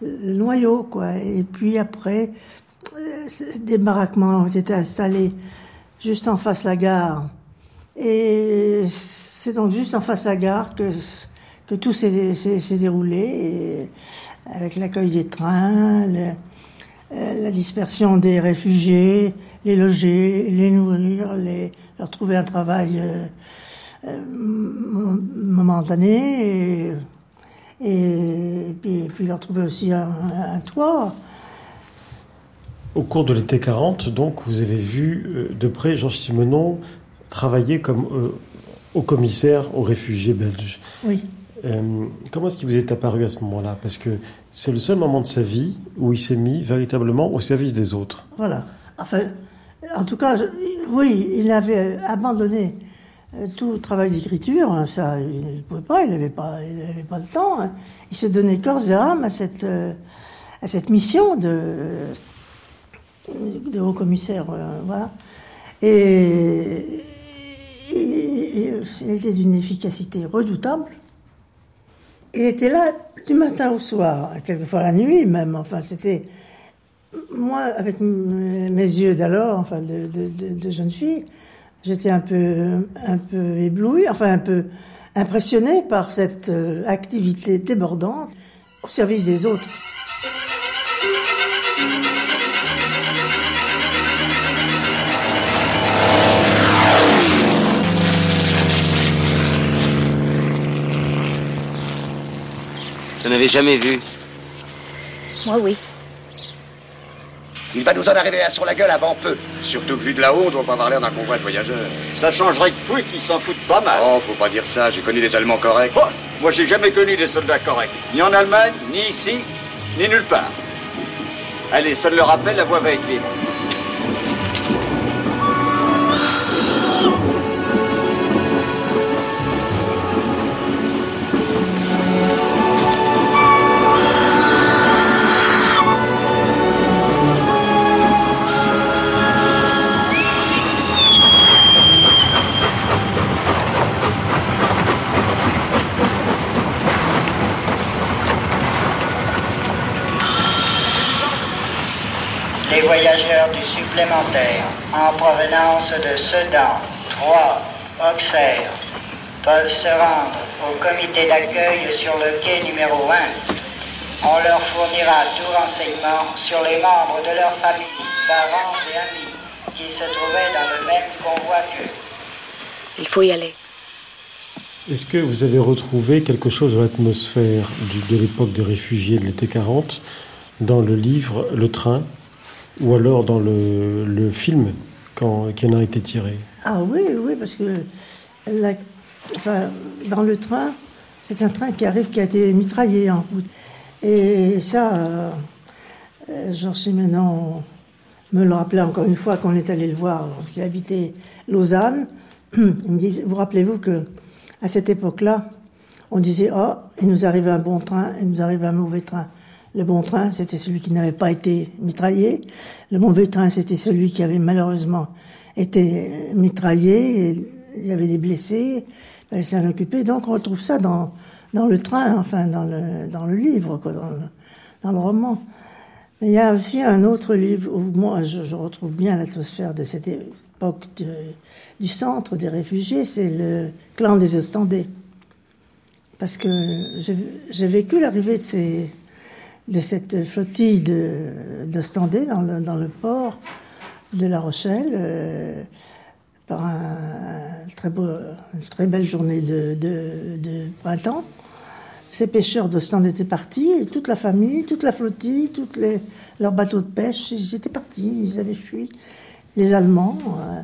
S6: le noyau, quoi. Et puis après, des baraquements ont été installés juste en face de la gare. Et c'est donc juste en face de la gare que, que tout s'est déroulé, avec l'accueil des trains, la dispersion des réfugiés, les loger, les nourrir, leur trouver un travail euh, euh, momentané, et, puis, leur trouver aussi un, toit.
S4: Au cours de l'été 40, donc, vous avez vu euh, de près Georges Simenon travailler comme au commissaire aux réfugiés belges.
S6: Oui.
S4: comment est-ce qu'il vous est apparu à ce moment-là? Parce que c'est le seul moment de sa vie où il s'est mis véritablement au service des autres.
S6: Voilà. Enfin, en tout cas, oui, il avait abandonné euh, tout travail d'écriture, hein, ça, il ne pouvait pas, il n'avait pas, il pas le temps. Hein. Il se donnait corps et âme à cette, euh, à cette mission de, de haut commissaire, euh, voilà. Et, il était d'une efficacité redoutable. Il était là du matin au soir, quelquefois la nuit même. Enfin, c'était moi, avec mes yeux d'alors, enfin de, jeune fille, j'étais un peu, un peu éblouie, enfin un peu impressionnée par cette euh, activité débordante au service des autres.
S9: N'avez jamais vu
S8: Moi, oui.
S11: Il va nous en arriver un sur la gueule avant peu.
S12: Surtout que vu de là-haut, on doit pas avoir l'air d'un convoi de voyageurs.
S13: Ça changerait de tout et qu'ils s'en foutent pas mal.
S12: Oh, faut pas dire ça, j'ai connu des Allemands corrects.
S13: Oh, moi j'ai jamais connu des soldats corrects. Ni en Allemagne, ni ici, ni nulle part. Allez, ça le rappelle, la voie va être libre.
S14: En provenance de Sedan, Troyes, Auxerre peuvent se rendre au comité d'accueil sur le quai numéro 1. On leur fournira tout renseignement sur les membres de leur famille, parents et amis qui se trouvaient dans le même convoi qu'eux.
S8: Il faut y aller.
S4: Est-ce que vous avez retrouvé quelque chose de l'atmosphère de l'époque des réfugiés de l'été 40 dans le livre Le Train? Ou alors dans le, le film quand, qui en a été tiré
S6: Ah oui, oui, parce que dans le train, c'est un train qui arrive, qui a été mitraillé en route. Et ça, euh, Simenon me le rappelait encore une fois qu'on est allé le voir lorsqu'il habitait Lausanne. Il me dit, vous rappelez-vous que à cette époque-là, on disait, oh, il nous arrive un bon train, il nous arrive un mauvais train. Le bon train, c'était celui qui n'avait pas été mitraillé. Le mauvais train, c'était celui qui avait malheureusement été mitraillé. Et il y avait des blessés, il fallait s'en occuper. Donc on retrouve ça dans, dans le train, enfin dans le, dans le livre, quoi, dans, le, dans le roman. Mais il y a aussi un autre livre où moi je, retrouve bien l'atmosphère de cette époque du centre des réfugiés, c'est le clan des Ostendais. Parce que j'ai vécu l'arrivée de ces, de cette flottille d'Ostendais dans le, dans le port de La Rochelle euh, par une très belle journée de, de, printemps. Ces pêcheurs d'Ostende étaient partis, toute la famille, toute la flottille, tous leurs bateaux de pêche, ils étaient partis, ils avaient fui les Allemands. Euh,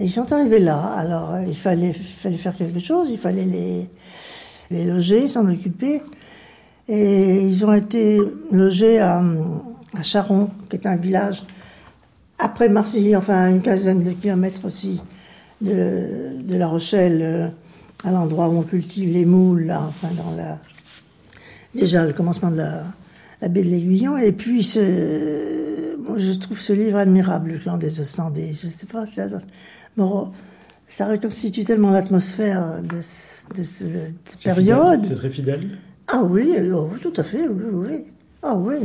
S6: et ils sont arrivés là. Alors il fallait, faire quelque chose, il fallait les loger, s'en occuper. Et ils ont été logés à, à Charon, qui est un village après Marseille, enfin une quinzaine de kilomètres aussi de, de La Rochelle, euh, à l'endroit où on cultive les moules, là, enfin dans la déjà le commencement de la, la baie de l'Aiguillon. Et puis ce, je trouve ce livre admirable, Le clan des Ostendés. Je sais pas, ça, bon, ça reconstitue tellement l'atmosphère de, de, cette période.
S4: C'est très fidèle.
S6: Ah oui, oh, tout à fait, oui, oui. Ah oui.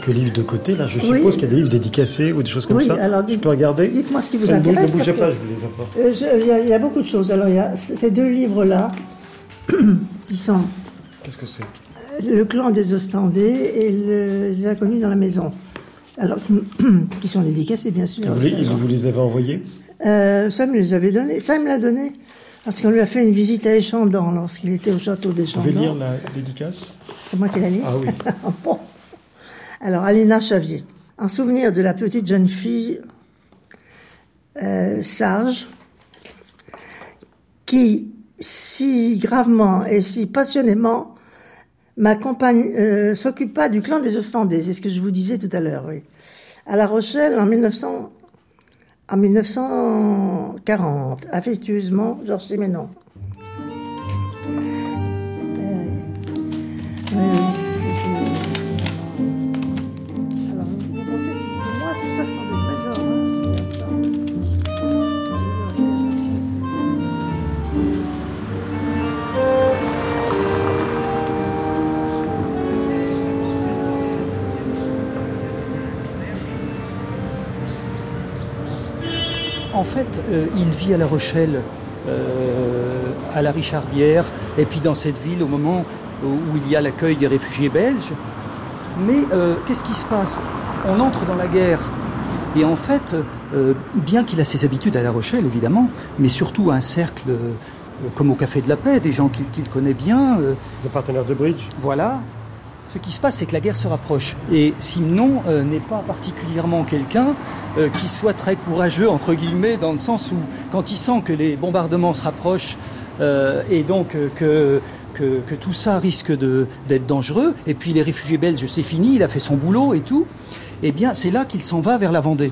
S4: Quelques livres de côté. Là, je suppose qu'il y a des livres dédicacés ou des choses comme
S6: oui,
S4: ça.
S6: Alors,
S4: je peux regarder
S6: Dites-moi ce qui vous intéresse.
S4: Ne bougez pas, je vous les apporte.
S6: Euh, il y, a beaucoup de choses. Alors, il y a ces deux livres-là qui sont.
S4: Qu'est-ce que c'est?
S6: Le clan des Ostendés et les inconnus dans la maison. Alors, qui sont dédicacés, bien sûr.
S4: Vous, les, vous les avez envoyés?
S6: Euh, Ça me les avait donnés. Ça me l'a donné. Parce qu'on lui a fait une visite à Échandon lorsqu'il était au château d'Échandon.
S4: Vous pouvez lire la dédicace?
S6: C'est moi qui la lis
S4: Ah oui.
S6: bon. Alors, Alina Chavier. En souvenir de la petite jeune fille euh, sage qui, si gravement et si passionnément, euh, s'occupa du clan des Ostendais. C'est ce que je vous disais tout à l'heure. À La Rochelle, en 1900, en 1940, affectueusement, Georges Simenon.
S5: Fait, euh, il vit à La Rochelle, euh, à la Richardière, et puis dans cette ville au moment où il y a l'accueil des réfugiés belges. Mais euh, qu'est-ce qui se passe? On entre dans la guerre. Et en fait, bien qu'il a ses habitudes à La Rochelle, évidemment, mais surtout un cercle comme au Café de la Paix, des gens qu'il qu connaît bien.
S4: Le partenaire de Bridge.
S5: Voilà. Ce qui se passe, c'est que la guerre se rapproche. Et Simon euh, n'est pas particulièrement quelqu'un euh, qui soit très courageux, entre guillemets, dans le sens où, quand il sent que les bombardements se rapprochent, euh, et donc que, tout ça risque d'être dangereux, et puis les réfugiés belges, c'est fini, il a fait son boulot et tout, eh bien, c'est là qu'il s'en va vers la Vendée.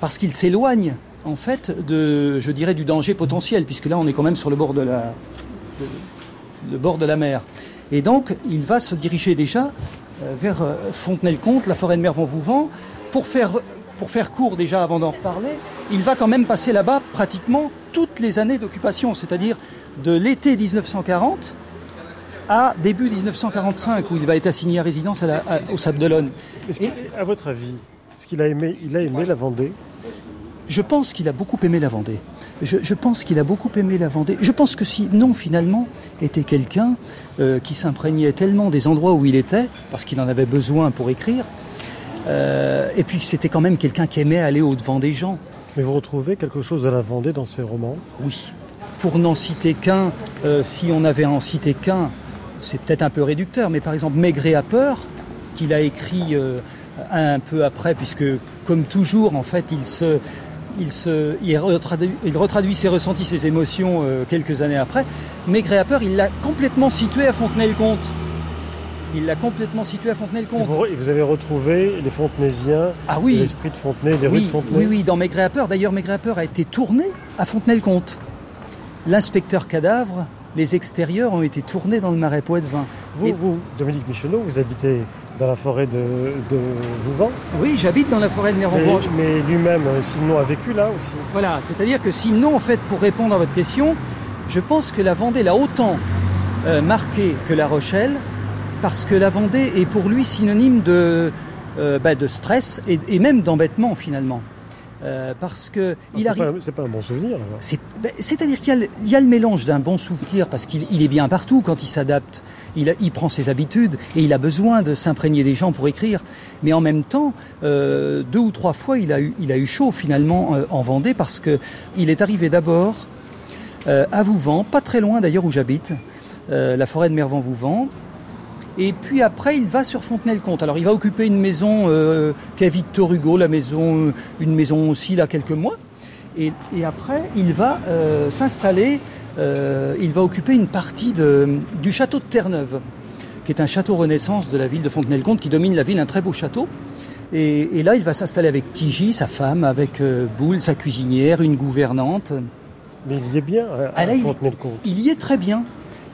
S5: Parce qu'il s'éloigne, en fait, de, je dirais, du danger potentiel, puisque là, on est quand même sur le bord de la mer. Et donc, il va se diriger déjà euh, vers Fontenay-le-Comte, la forêt de Mervan-Vouvant. Pour faire, pour faire court déjà avant d'en reparler, il va quand même passer là-bas pratiquement toutes les années d'occupation, c'est-à-dire de l'été 1940 à début 1945, où il va être assigné à résidence à la, à, au Sable d'Olonne.
S4: À votre avis, est-ce qu'il a aimé, il a aimé la Vendée?
S5: Je pense qu'il a beaucoup aimé la Vendée. Je, je, pense qu'il a beaucoup aimé la Vendée. Je pense que si non, finalement, était quelqu'un euh, qui s'imprégnait tellement des endroits où il était, parce qu'il en avait besoin pour écrire, euh, et puis c'était quand même quelqu'un qui aimait aller au-devant des gens.
S4: Mais vous retrouvez quelque chose de la Vendée dans ses romans?
S5: Oui. Pour n'en citer qu'un, euh, si on avait à en citer qu'un, c'est peut-être un peu réducteur, mais par exemple Maigret à peur, qu'il a écrit un peu après, puisque comme toujours, en fait, il se, il, se, il, retraduit, il retraduit ses ressentis, ses émotions euh, quelques années après. Maigret à peur, il l'a complètement situé à Fontenay-le-Comte. Il l'a complètement situé à Fontenay-le-Comte.
S4: Vous, vous, avez retrouvé les Fontenaisiens,
S5: ah oui.
S4: l'esprit de Fontenay, les
S5: oui,
S4: rues de Fontenay
S5: Oui, oui, dans Maigret à peur. D'ailleurs, Maigret à peur a été tourné à Fontenay-le-Comte. L'inspecteur cadavre, les extérieurs ont été tournés dans le marais Poitevin.
S4: Vous, Et... vous, Dominique Michonneau, vous habitez dans la forêt de, de Vouvant
S5: Oui, j'habite dans la forêt de Néronvent.
S4: Mais, mais lui-même, Simon a vécu là aussi.
S5: Voilà, c'est-à-dire que Simon, en fait, pour répondre à votre question, je pense que la Vendée l'a autant euh, marqué que La Rochelle, parce que la Vendée est pour lui synonyme de, euh, bah, de stress et, et même d'embêtement finalement. Euh, parce que
S4: ah, il arrive. C'est pas un bon souvenir.
S5: C'est-à-dire bah, qu'il y, y, a le mélange d'un bon souvenir parce qu'il il est bien partout quand il s'adapte. Il, il, prend ses habitudes et il a besoin de s'imprégner des gens pour écrire. Mais en même temps, euh, deux ou trois fois, il a eu, il a eu chaud finalement euh, en Vendée parce que il est arrivé d'abord euh, à Vouvant, pas très loin d'ailleurs où j'habite, euh, la forêt de Mervan-Vouvant. Et puis après, il va sur Fontenay-le-Comte. Alors, il va occuper une maison euh, qu'a Victor Hugo, la maison, une maison aussi, là, quelques mois. Et, et après, il va euh, s'installer, euh, il va occuper une partie de, du château de Terre-Neuve, qui est un château renaissance de la ville de Fontenay-le-Comte, qui domine la ville, un très beau château. Et, et là, il va s'installer avec Tigy, sa femme, avec euh, Boule, sa cuisinière, une gouvernante.
S4: Mais il y est bien à, à
S5: ah,
S4: Fontenay-le-Comte.
S5: Il, il y est très bien.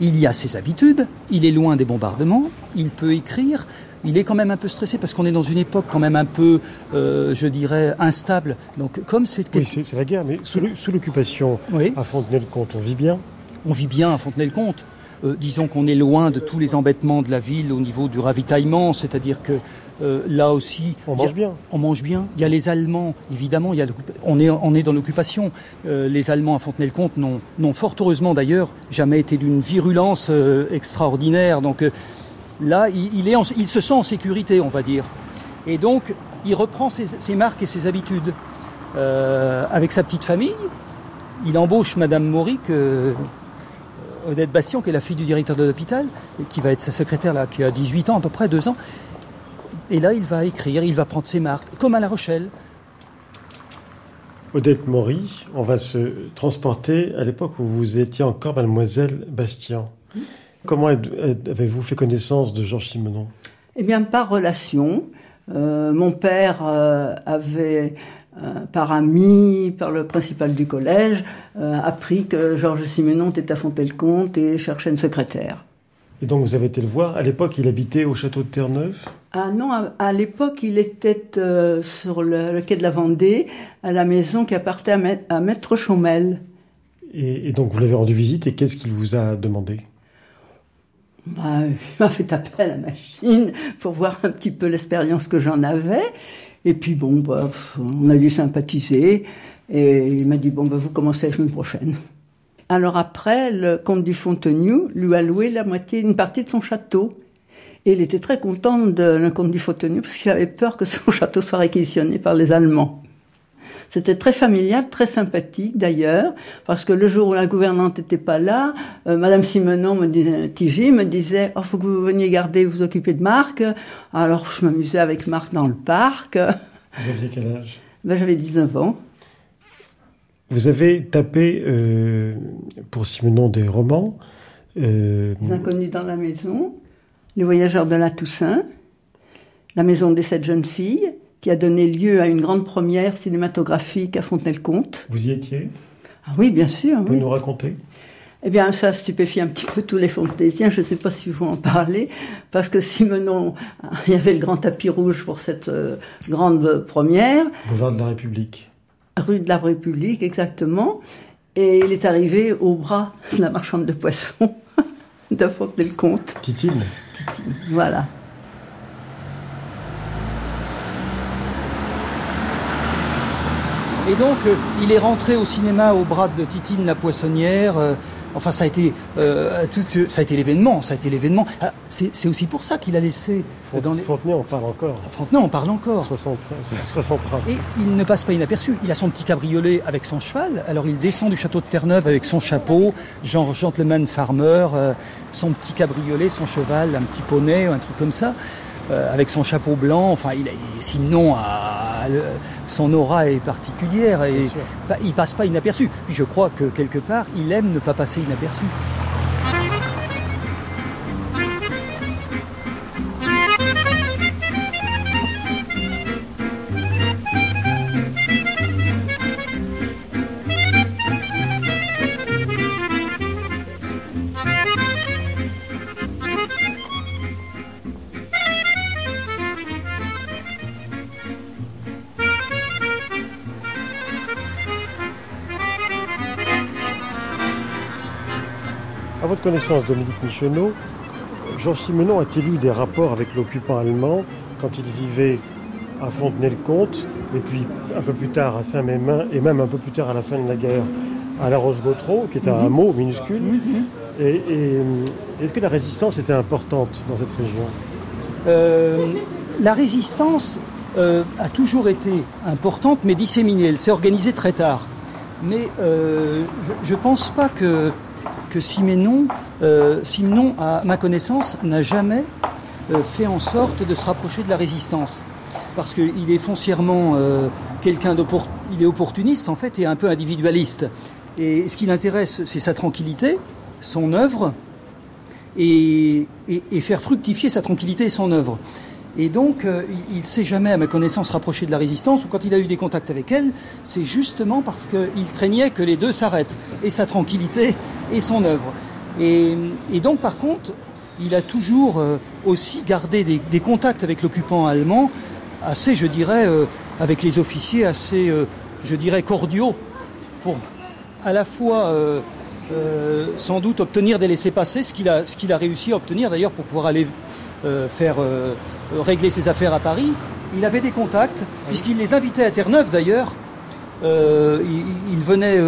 S5: Il y a ses habitudes, il est loin des bombardements, il peut écrire, il est quand même un peu stressé parce qu'on est dans une époque quand même un peu, euh, je dirais, instable. Donc comme c'est
S4: oui, c'est la guerre, mais sous l'occupation oui. à Fontenay-le-Comte, on vit bien.
S5: On vit bien à Fontenay-le-Comte. Disons qu'on est loin de tous les embêtements de la ville au niveau du ravitaillement, c'est-à-dire que là aussi,
S4: on mange bien.
S5: On mange bien. Il y a les Allemands, évidemment. Il y a on est on est dans l'occupation. les Allemands à Fontenay-le-Comte n'ont fort heureusement d'ailleurs jamais été d'une virulence extraordinaire. Donc là, il, est il se sent en sécurité, on va dire. Et donc, il reprend ses, marques et ses habitudes. Euh, avec sa petite famille, il embauche Madame Mauric, euh, Odette Bastion, qui est la fille du directeur de l'hôpital, qui va être sa secrétaire là, qui a 18 ans à peu près, 2 ans. Et là, il va écrire, il va prendre ses marques, comme à La Rochelle.
S4: Odette Maury, on va se transporter à l'époque où vous étiez encore Mademoiselle Bastien. Comment avez-vous fait connaissance de Georges Simenon?
S15: Eh bien, par relation. Euh, mon père euh, avait, euh, par ami, par le principal du collège, appris que Georges Simenon était à Fontenay-le-Comte et cherchait une secrétaire.
S4: Et donc vous avez été le voir. À l'époque, il habitait au château de Terre-Neuve?
S15: Ah non, à, l'époque, il était sur le, quai de la Vendée, à la maison qui appartenait à, Maître Chaumel.
S4: Et, et donc vous l'avez rendu visite et qu'est-ce qu'il vous a demandé?
S15: Bah, il m'a fait taper à la machine pour voir un petit peu l'expérience que j'en avais. Et puis bon, bah, on a dû sympathiser. Et il m'a dit, bon, bah, vous commencez la semaine prochaine. Alors après, le comte du Fontenay lui a loué la moitié, une partie de son château. Et il était très content de le comte du Fontenay parce qu'il avait peur que son château soit réquisitionné par les Allemands. C'était très familial, très sympathique d'ailleurs, parce que le jour où la gouvernante n'était pas là, euh, Madame Simenon me disait, Tigi me disait, oh, faut que vous veniez garder, vous occuper de Marc. Alors je m'amusais avec Marc dans le parc.
S4: Vous aviez quel âge?
S15: Ben, J'avais 19 ans.
S4: Vous avez tapé euh, pour Simenon des romans.
S15: Euh, les Inconnus dans la maison, Les Voyageurs de la Toussaint, La maison des sept jeunes filles, qui a donné lieu à une grande première cinématographique à Fontenay-le-Comte.
S4: Vous y étiez?
S15: Ah Oui, bien sûr.
S4: Vous pouvez nous raconter?
S15: Eh bien, ça stupéfie un petit peu tous les fontaisiens. Je ne sais pas si vous en parler, parce que Simenon, il y avait le grand tapis rouge pour cette euh, grande première.
S4: Boulevard de la République.
S15: Rue de la République, exactement. Et il est arrivé au bras de la marchande de poissons de Fontenay-le-Comte.
S4: Titine.
S15: Titine, voilà.
S5: Et donc, euh, il est rentré au cinéma au bras de Titine la poissonnière. Euh, enfin, ça a été, euh, tout, ça a été l'événement. Ça a été l'événement. Ah, c'est aussi pour ça qu'il a laissé.
S4: dans les... Fontenay, on parle encore.
S5: Fontenay, on parle encore.
S4: 60, 60
S5: Et il ne passe pas inaperçu. Il a son petit cabriolet avec son cheval. Alors, il descend du château de Terre-Neuve avec son chapeau, genre gentleman farmer, son petit cabriolet, son cheval, un petit poney, un truc comme ça. Euh, avec son chapeau blanc. Enfin, il, Simon a, son aura est particulière et il passe pas inaperçu. Puis je crois que quelque part, il aime ne pas passer inaperçu.
S4: Connaissance, Dominique Michonneau, Georges Simenon a-t-il eu des rapports avec l'occupant allemand quand il vivait à Fontenay-le-Comte, et puis un peu plus tard à Saint-Mémin, et même un peu plus tard à la fin de la guerre à La Roche-Gautreau, qui est un hameau minuscule. Et, est-ce que la résistance était importante dans cette région?
S5: Euh, La résistance euh, a toujours été importante, mais disséminée. Elle s'est organisée très tard. Mais euh, je ne pense pas que que euh, Simenon, à ma connaissance, n'a jamais euh, fait en sorte de se rapprocher de la résistance. Parce qu'il est foncièrement euh, quelqu'un il est opportuniste en fait et un peu individualiste. Et ce qui l'intéresse, c'est sa tranquillité, son œuvre, et, faire fructifier sa tranquillité et son œuvre. Et donc, il ne s'est jamais, à ma connaissance, rapproché de la résistance, ou quand il a eu des contacts avec elle, c'est justement parce qu'il craignait que les deux s'arrêtent, et sa tranquillité et son œuvre. Et, donc, par contre, il a toujours euh, aussi gardé des, contacts avec l'occupant allemand, assez, je dirais, euh, avec les officiers, assez, euh, je dirais, cordiaux, pour à la fois euh, sans doute obtenir des laissés-passer, ce qu'il a, qu'il a réussi à obtenir d'ailleurs pour pouvoir aller euh, faire euh, régler ses affaires à Paris. Il avait des contacts, puisqu'il les invitait à Terre-Neuve d'ailleurs. il, il, venait,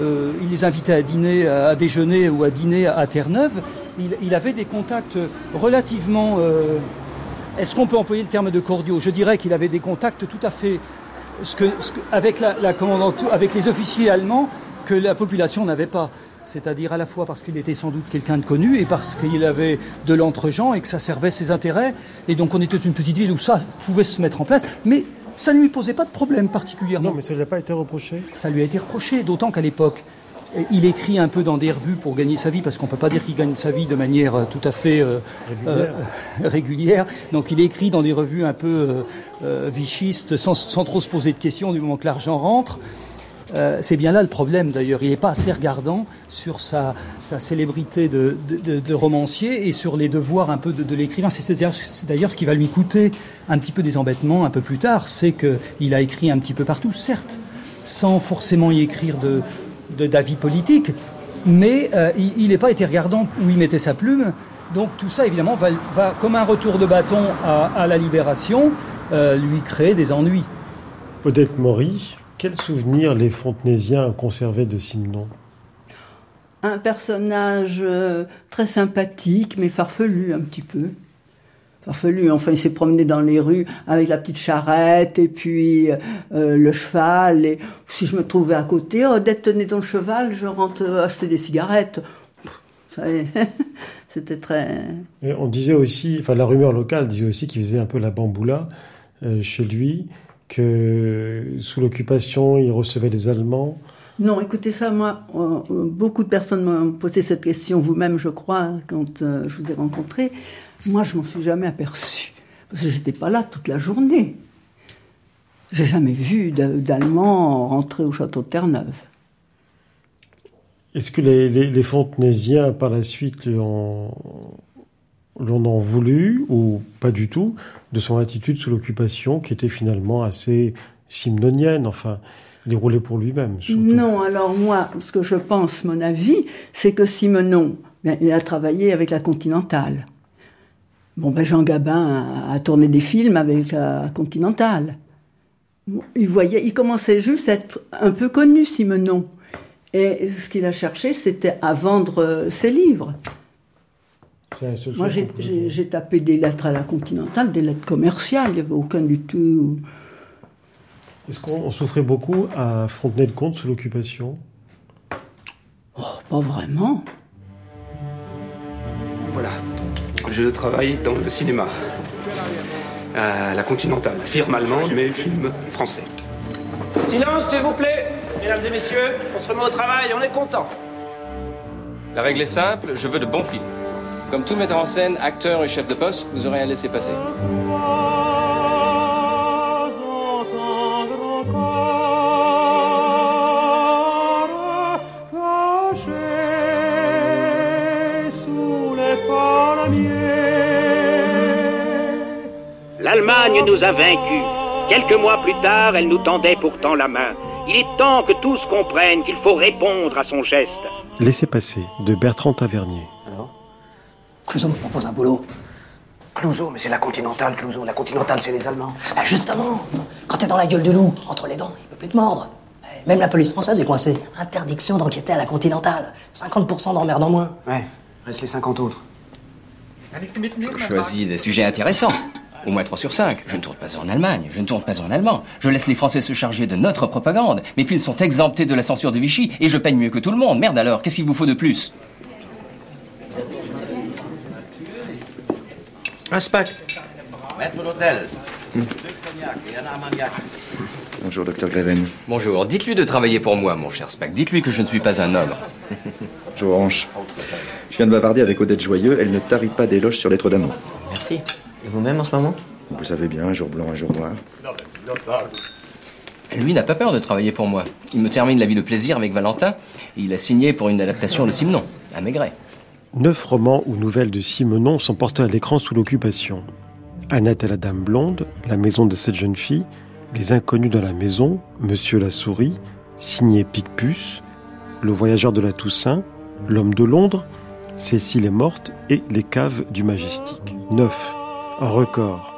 S5: il les invitait à dîner, à, déjeuner ou à dîner à, Terre-Neuve. Il, il, avait des contacts relativement. Est-ce qu'on peut employer le terme de cordiaux? Je dirais qu'il avait des contacts tout à fait. Ce que, ce que, avec, la, la avec les officiers allemands que la population n'avait pas c'est-à-dire à la fois parce qu'il était sans doute quelqu'un de connu et parce qu'il avait de l'entre-gens et que ça servait ses intérêts. Et donc on était une petite ville où ça pouvait se mettre en place, mais ça ne lui posait pas de problème particulièrement.
S4: Non, mais ça ne lui a pas été reproché
S5: Ça lui a été reproché, d'autant qu'à l'époque, il écrit un peu dans des revues pour gagner sa vie, parce qu'on ne peut pas dire qu'il gagne sa vie de manière euh, tout à fait euh, régulière. Euh, régulière. Donc il écrit dans des revues un peu euh, vichistes, sans, sans, trop se poser de questions du moment que l'argent rentre. Euh, c'est bien là le problème d'ailleurs. Il n'est pas assez regardant sur sa, célébrité de, romancier et sur les devoirs un peu de, l'écrivain. C'est d'ailleurs ce qui va lui coûter un petit peu des embêtements un peu plus tard. C'est qu'il a écrit un petit peu partout, certes, sans forcément y écrire d'avis politique, mais euh, il n'est pas été regardant où il mettait sa plume. Donc tout ça, évidemment, va, comme un retour de bâton à, à la libération, euh, lui créer des ennuis.
S4: Odette Maury, quel souvenir les Fontenaisiens ont conservé de Simenon
S15: Un personnage euh, très sympathique, mais farfelu un petit peu. Farfelu, enfin, il s'est promené dans les rues avec la petite charrette et puis euh, le cheval. Et si je me trouvais à côté, oh, d'être tenait ton cheval, je rentre acheter des cigarettes. C'était très.
S4: Et on disait aussi, enfin, la rumeur locale disait aussi qu'il faisait un peu la bamboula euh, chez lui que sous l'occupation, il recevait les Allemands
S15: Non, écoutez ça, moi, euh, beaucoup de personnes m'ont posé cette question, vous-même, je crois, quand euh, je vous ai rencontré. Moi, je m'en suis jamais aperçu, parce que j'étais pas là toute la journée. J'ai jamais vu d'Allemands rentrer au château de Terre-Neuve.
S4: Est-ce que les, les, les, Fontenaisiens, par la suite, l'on ont voulu, ou pas du tout, de son attitude sous l'occupation, qui était finalement assez simnonienne, enfin, il roulait pour lui-même.
S15: Non, alors moi, ce que je pense, mon avis, c'est que Simenon, ben, il a travaillé avec la Continentale. Bon, ben Jean Gabin a, a tourné des films avec la Continentale. Il voyait, il commençait juste à être un peu connu, Simenon. Et ce qu'il a cherché, c'était à vendre ses livres. Moi, j'ai tapé des lettres à la Continentale, des lettres commerciales, il n'y avait aucun du tout.
S4: Est-ce qu'on souffrait beaucoup à Fontenay-le-Comte sous l'occupation?
S15: Oh, pas vraiment.
S16: Voilà, je travaille dans le cinéma. À la Continentale, firme allemande, mais film français.
S10: Silence, s'il vous plaît Mesdames et messieurs, on se remet au travail, on est content.
S17: La règle est simple, je veux de bons films. Comme tout metteur en scène, acteur et chef de poste, vous aurez à laisser passer.
S18: L'Allemagne nous a vaincus. Quelques mois plus tard, elle nous tendait pourtant la main. Il est temps que tous comprennent qu'il faut répondre à son geste.
S4: Laissez passer de Bertrand Tavernier.
S19: Clouseau me propose un boulot. Clouseau, mais c'est la Continentale, Clouseau. La Continentale, c'est les Allemands. Ben justement, quand t'es dans la gueule du loup, entre les dents, il peut plus te mordre. Même la police française est coincée. Interdiction d'enquêter à la Continentale. 50% d'emmerde en moins. Ouais, reste les 50 autres.
S20: Je choisis des sujets intéressants. Au moins 3 sur 5. Je ne tourne pas en Allemagne, je ne tourne pas en allemand. Je laisse les Français se charger de notre propagande. Mes films sont exemptés de la censure de Vichy et je peigne mieux que tout le monde. Merde alors, qu'est-ce qu'il vous faut de plus?
S21: Un spack.
S22: Maître d'hôtel.
S21: Bonjour, docteur Greven.
S20: Bonjour. Dites-lui de travailler pour moi, mon cher Spack. Dites-lui que je ne suis pas un ogre.
S21: Bonjour, Orange. Je viens de bavarder avec Odette Joyeux. Elle ne tarit pas d'éloges sur lettres d'amour.
S19: Merci. Et vous-même en ce moment?
S21: Vous savez bien, un jour blanc, un jour noir.
S20: Lui n'a pas peur de travailler pour moi. Il me termine la vie de plaisir avec Valentin et il a signé pour une adaptation de Simenon, à Maigret.
S4: Neuf romans ou nouvelles de Simenon sont portés à l'écran sous l'occupation. Annette et la Dame Blonde, La maison de cette jeune fille, Les Inconnus dans la maison, Monsieur la souris, Signé Picpus, Le voyageur de la Toussaint, L'homme de Londres, Cécile est morte et les caves du Majestic. 9. Un record.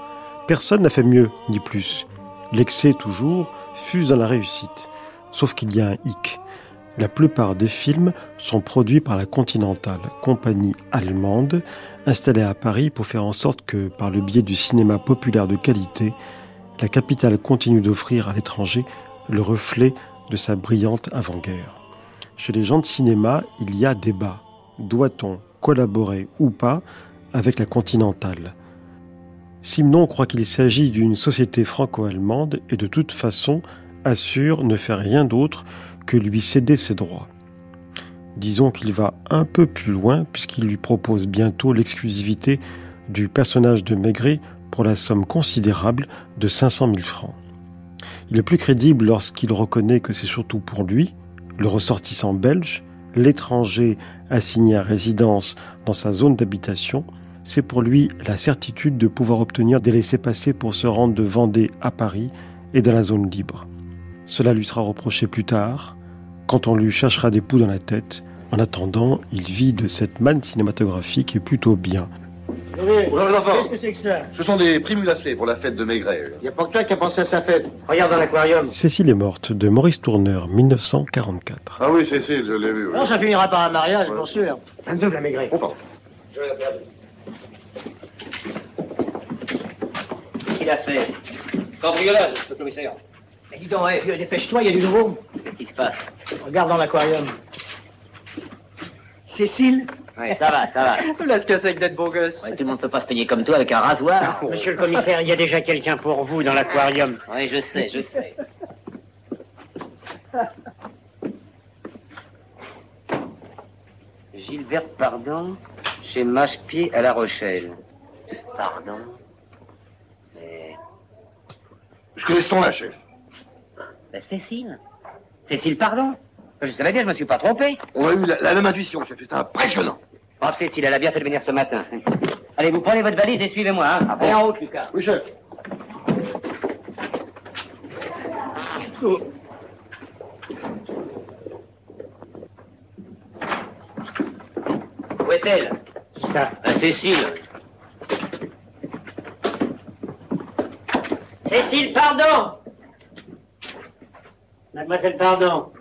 S4: Personne n'a fait mieux ni plus. L'excès toujours fuse dans la réussite. Sauf qu'il y a un hic. La plupart des films sont produits par la Continental, compagnie allemande, installée à Paris pour faire en sorte que, par le biais du cinéma populaire de qualité, la capitale continue d'offrir à l'étranger le reflet de sa brillante avant-guerre. Chez les gens de cinéma, il y a débat. Doit-on collaborer ou pas avec la Continentale Simon croit qu'il s'agit d'une société franco-allemande et de toute façon assure ne faire rien d'autre que lui céder ses droits. Disons qu'il va un peu plus loin puisqu'il lui propose bientôt l'exclusivité du personnage de Maigret pour la somme considérable de 500 000 francs. Il est plus crédible lorsqu'il reconnaît que c'est surtout pour lui, le ressortissant belge, l'étranger assigné à résidence dans sa zone d'habitation, c'est pour lui la certitude de pouvoir obtenir des laissés-passer pour se rendre de Vendée à Paris et dans la zone libre. Cela lui sera reproché plus tard, quand on lui cherchera des poux dans la tête. En attendant, il vit de cette manne cinématographique et plutôt bien.
S11: Bonjour les enfants.
S23: Qu'est-ce que c'est que ça?
S11: Ce sont des primulacés pour la fête de Maigret.
S23: Il n'y a pas que toi qui a pensé à sa fête. Regarde dans l'aquarium.
S4: Cécile est morte de Maurice Tourneur, 1944.
S11: Ah oui, Cécile, je l'ai vu. oui.
S23: Non, ça finira par un mariage, pour sûr. 22 la Maigret.
S11: Pardon.
S23: Qu'est-ce qu'il a fait?
S9: Cambriolage, le commissaire.
S23: Mais dis donc, hey, vieux, dépêche-toi, il y a du nouveau.
S9: Qu'est-ce qui se passe?
S23: Regarde dans l'aquarium. Cécile?
S9: Ouais, ça va, ça va.
S23: Là, ce que c'est que d'être beau gosse.
S9: Ouais, tout le monde peut pas se peigner comme toi avec un rasoir.
S23: Monsieur le commissaire, il y a déjà quelqu'un pour vous dans l'aquarium.
S9: Oui, je sais, je sais. Gilbert Pardon, chez Mâche-Pied à La Rochelle. Pardon Mais.
S11: Je connais ce ton-là, chef?
S9: Ben, Cécile. Cécile Pardon. Je savais bien, je me suis pas trompé.
S11: On a eu la, la même intuition, chef. C'est impressionnant.
S9: Oh, Cécile, elle a bien fait de venir ce matin. Allez, vous prenez votre valise et suivez-moi, hein. Allez en route, Lucas.
S11: Oui, chef.
S9: Où est-elle?
S23: Qui ça?
S9: Ben, Cécile.
S23: Cécile, pardon Mademoiselle, pardon.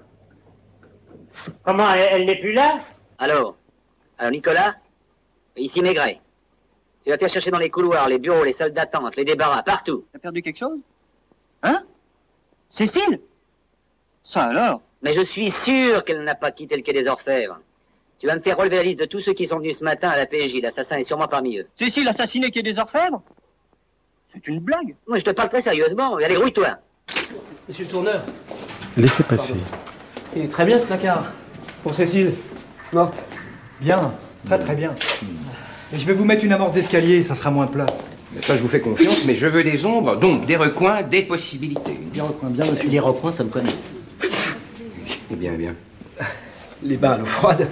S23: Comment, elle, elle n'est plus là?
S9: Allô? Alors, Nicolas? Ici Maigret. Tu vas faire chercher dans les couloirs, les bureaux, les salles d'attente, les débarras, partout.
S23: T'as perdu quelque chose? Hein? Cécile? Ça alors?
S9: Mais je suis sûr qu'elle n'a pas quitté le quai des Orfèvres. Tu vas me faire relever la liste de tous ceux qui sont venus ce matin à la PJ. L'assassin est sûrement parmi eux.
S23: Cécile assassinée qui est des orfèvres? C'est une blague?
S9: Moi, je te parle très sérieusement. Allez, grouille-toi.
S5: Monsieur le tourneur,
S4: Laissez passer.
S5: il est très bien ce placard. Pour Cécile, morte.
S22: Bien, très très bien. Et je vais vous mettre une amorce d'escalier, ça sera moins plat.
S24: Mais ça, je vous fais confiance, mais je veux des ombres, donc des recoins, des possibilités.
S22: Des recoins, bien monsieur.
S19: Les recoins, ça me connaît.
S24: Eh bien, bien.
S5: Les bains à l'eau froide.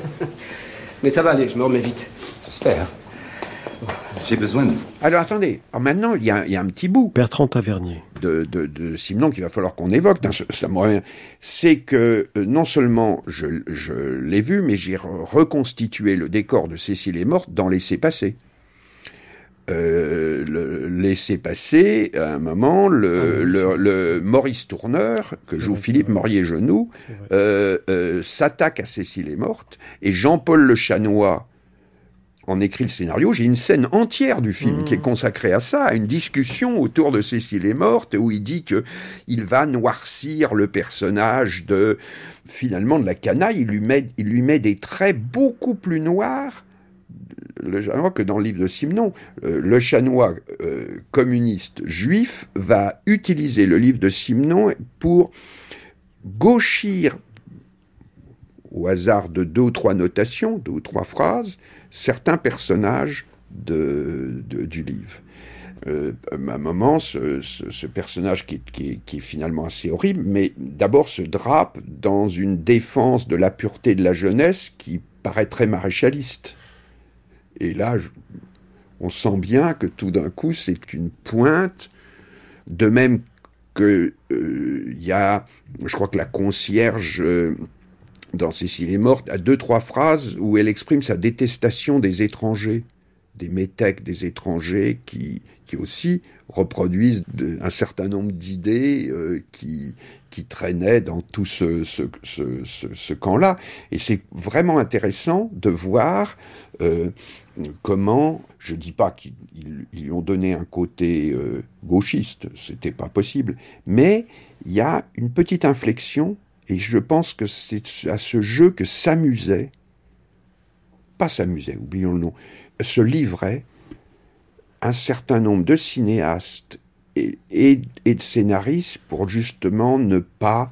S5: Mais ça va aller, je me remets vite.
S24: J'espère. J'ai besoin de vous.
S25: Alors attendez, Alors, maintenant il y, a, il y a un petit bout
S4: Bertrand Tavernier.
S25: de, de, de Simon qu'il va falloir qu'on évoque. dans ce- ça me revient. C'est que euh, non seulement je, je l'ai vu, mais j'ai re- reconstitué le décor de Cécile est morte dans Laissez passer. Euh, le laisser passer à un moment le, le, le Maurice Tourneur que joue Philippe Morier-Genoux euh, euh, s'attaque à Cécile est morte et Jean-Paul Le Chanois en écrit le scénario, j'ai une scène entière du film qui est consacrée à ça, à une discussion autour de Cécile est morte, où il dit que il va noircir le personnage de finalement de la canaille. Il lui met, il lui met des traits beaucoup plus noirs. Le Chanois que dans le livre de Simon, Euh, le Chanois euh, communiste juif va utiliser le livre de Simon pour gauchir au hasard de deux ou trois notations, deux ou trois phrases, certains personnages de, du livre. Euh, à un moment, ce, ce- personnage qui, qui qui est finalement assez horrible, mais d'abord se drape dans une défense de la pureté de la jeunesse qui paraît maréchaliste. Et là, on sent bien que tout d'un coup, c'est une pointe, de même que euh, y a, je crois que la concierge euh, dans Cécile est morte, à deux, trois phrases où elle exprime sa détestation des étrangers, des métèques des étrangers qui, qui aussi reproduisent un certain nombre d'idées euh, qui, qui traînaient dans tout ce, ce, ce, ce camp-là. Et c'est vraiment intéressant de voir euh, comment, je dis pas qu'ils lui ont donné un côté euh, gauchiste, c'était pas possible, mais il y a une petite inflexion, et je pense que c'est à ce jeu que s'amusait, pas s'amusait, oublions le nom, se livrait un certain nombre de cinéastes et, de scénaristes pour justement ne pas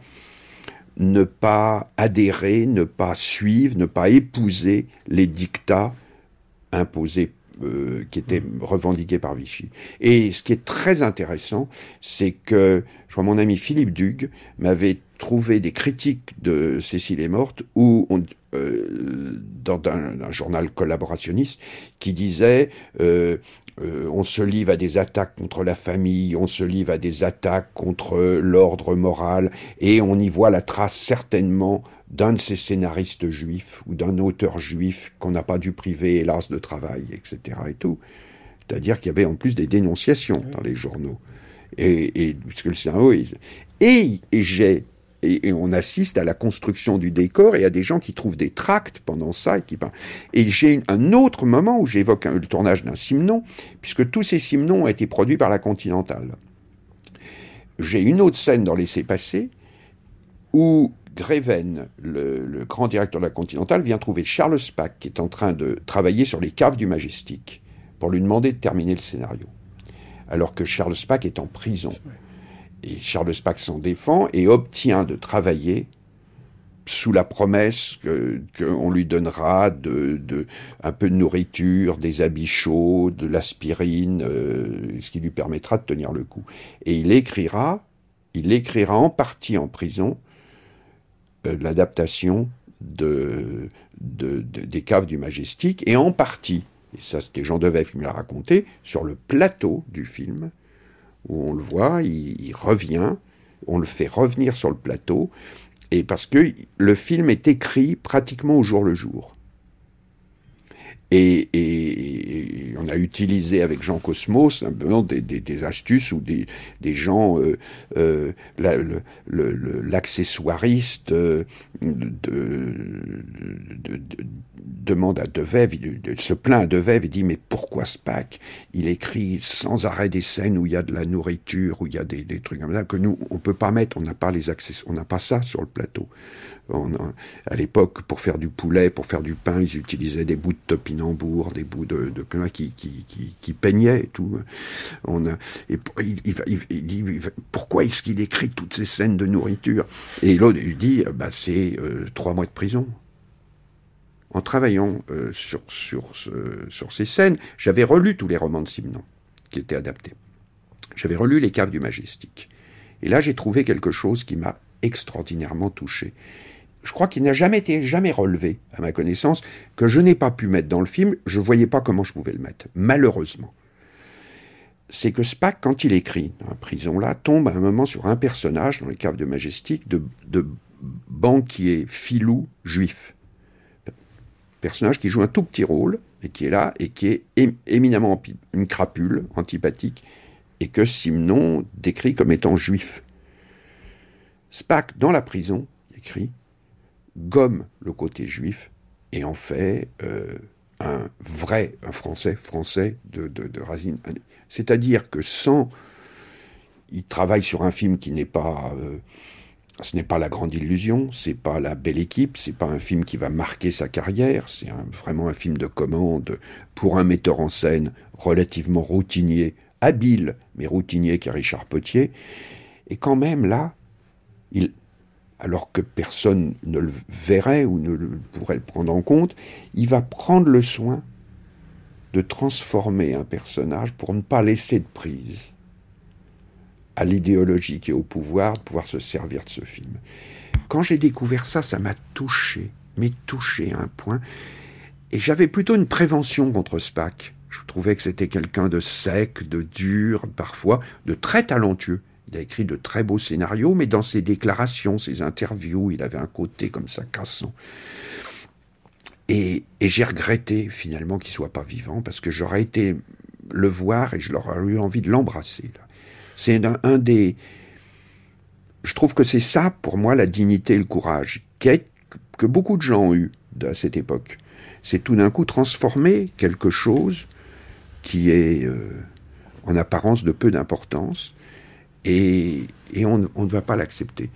S25: ne pas adhérer, ne pas suivre, ne pas épouser les dictats imposés euh, qui étaient revendiqués par Vichy. Et ce qui est très intéressant, c'est que je crois mon ami Philippe Dugue m'avait trouvé des critiques de Cécile est morte où on, euh, dans un, journal collaborationniste qui disait euh, euh, on se livre à des attaques contre la famille, on se livre à des attaques contre l'ordre moral, et on y voit la trace certainement d'un de ces scénaristes juifs ou d'un auteur juif qu'on n'a pas dû priver, hélas, de travail, etc. et tout. C'est-à-dire qu'il y avait en plus des dénonciations dans les journaux. Et, puisque le et, j'ai et, on assiste à la construction du décor et à des gens qui trouvent des tracts pendant ça et qui Et j'ai un autre moment où j'évoque le tournage d'un Simnon, puisque tous ces Simnons ont été produits par la Continentale. J'ai une autre scène dans Laissez passer où Greven, le, grand directeur de la Continentale, vient trouver Charles Spack, qui est en train de travailler sur les caves du Majestic, pour lui demander de terminer le scénario. Alors que Charles Spack est en prison. Et Charles Spack s'en défend et obtient de travailler sous la promesse qu'on lui donnera de, un peu de nourriture, des habits chauds, de l'aspirine, euh, ce qui lui permettra de tenir le coup. Et il écrira, il écrira en partie en prison euh, l'adaptation de, de, des caves du Majestic et en partie, et ça c'était Jean Devey qui me l'a raconté, sur le plateau du film, où on le voit, il, revient, on le fait revenir sur le plateau, et parce que le film est écrit pratiquement au jour le jour. Et, on a utilisé avec Jean Cosmos simplement des, des, astuces où des, des gens, euh, euh, l'accessoiriste euh, de, demande à Devève, il, se plaint à Devève et dit mais pourquoi Spack Il écrit sans arrêt des scènes où il y a de la nourriture, où il y a des, des trucs comme ça que nous on peut pas mettre, on n'a pas les accès, on n'a pas ça sur le plateau à l'époque, pour faire du poulet, pour faire du pain, ils utilisaient des bouts de topinambour, des bouts de, de qui, peignaient et tout. On a, et il, dit pourquoi est-ce qu'il écrit toutes ces scènes de nourriture? Et l'autre lui dit bah c'est euh, trois mois de prison. En travaillant euh, sur sur sur ces scènes, j'avais relu tous les romans de Simon qui étaient adaptés. J'avais relu Les Caves du Majestic. Et là, j'ai trouvé quelque chose qui m'a extraordinairement touché je crois qu'il n'a jamais été jamais relevé, à ma connaissance, que je n'ai pas pu mettre dans le film, je ne voyais pas comment je pouvais le mettre, malheureusement. C'est que Spack, quand il écrit dans la prison-là, tombe à un moment sur un personnage, dans les caves de Majestic, de, de banquier filou juif. Personnage qui joue un tout petit rôle, et qui est là, et qui est éminemment une crapule, antipathique, et que Simon décrit comme étant juif. Spack, dans la prison, écrit gomme le côté juif et en fait euh, un vrai, un français, français de, de. C'est-à-dire que sans. Il travaille sur un film qui n'est pas. Euh, ce n'est pas la grande illusion, c'est pas la belle équipe, c'est pas un film qui va marquer sa carrière, c'est vraiment un film de commande pour un metteur en scène relativement routinier, habile, mais routinier qui est Richard Potier. Et quand même là, il, alors que personne ne le verrait ou ne pourrait le prendre en compte, il va prendre le soin de transformer un personnage pour ne pas laisser de prise à l'idéologie qui est au pouvoir, de pouvoir se servir de ce film. Quand j'ai découvert ça, ça m'a touché, mais touché à un point. Et j'avais plutôt une prévention contre Spack. Je trouvais que c'était quelqu'un de sec, de dur, parfois, de très talentueux. Il a écrit de très beaux scénarios, mais dans ses déclarations, ses interviews, il avait un côté comme ça cassant. Et, et j'ai regretté finalement qu'il soit pas vivant parce que j'aurais été le voir et je l'aurais eu envie de l'embrasser. C'est un, des. Je trouve que c'est ça pour moi la dignité et le courage que beaucoup de gens ont eu à cette époque. C'est tout d'un coup transformer quelque chose qui est euh, en apparence de peu d'importance et, on, ne va pas l'accepter.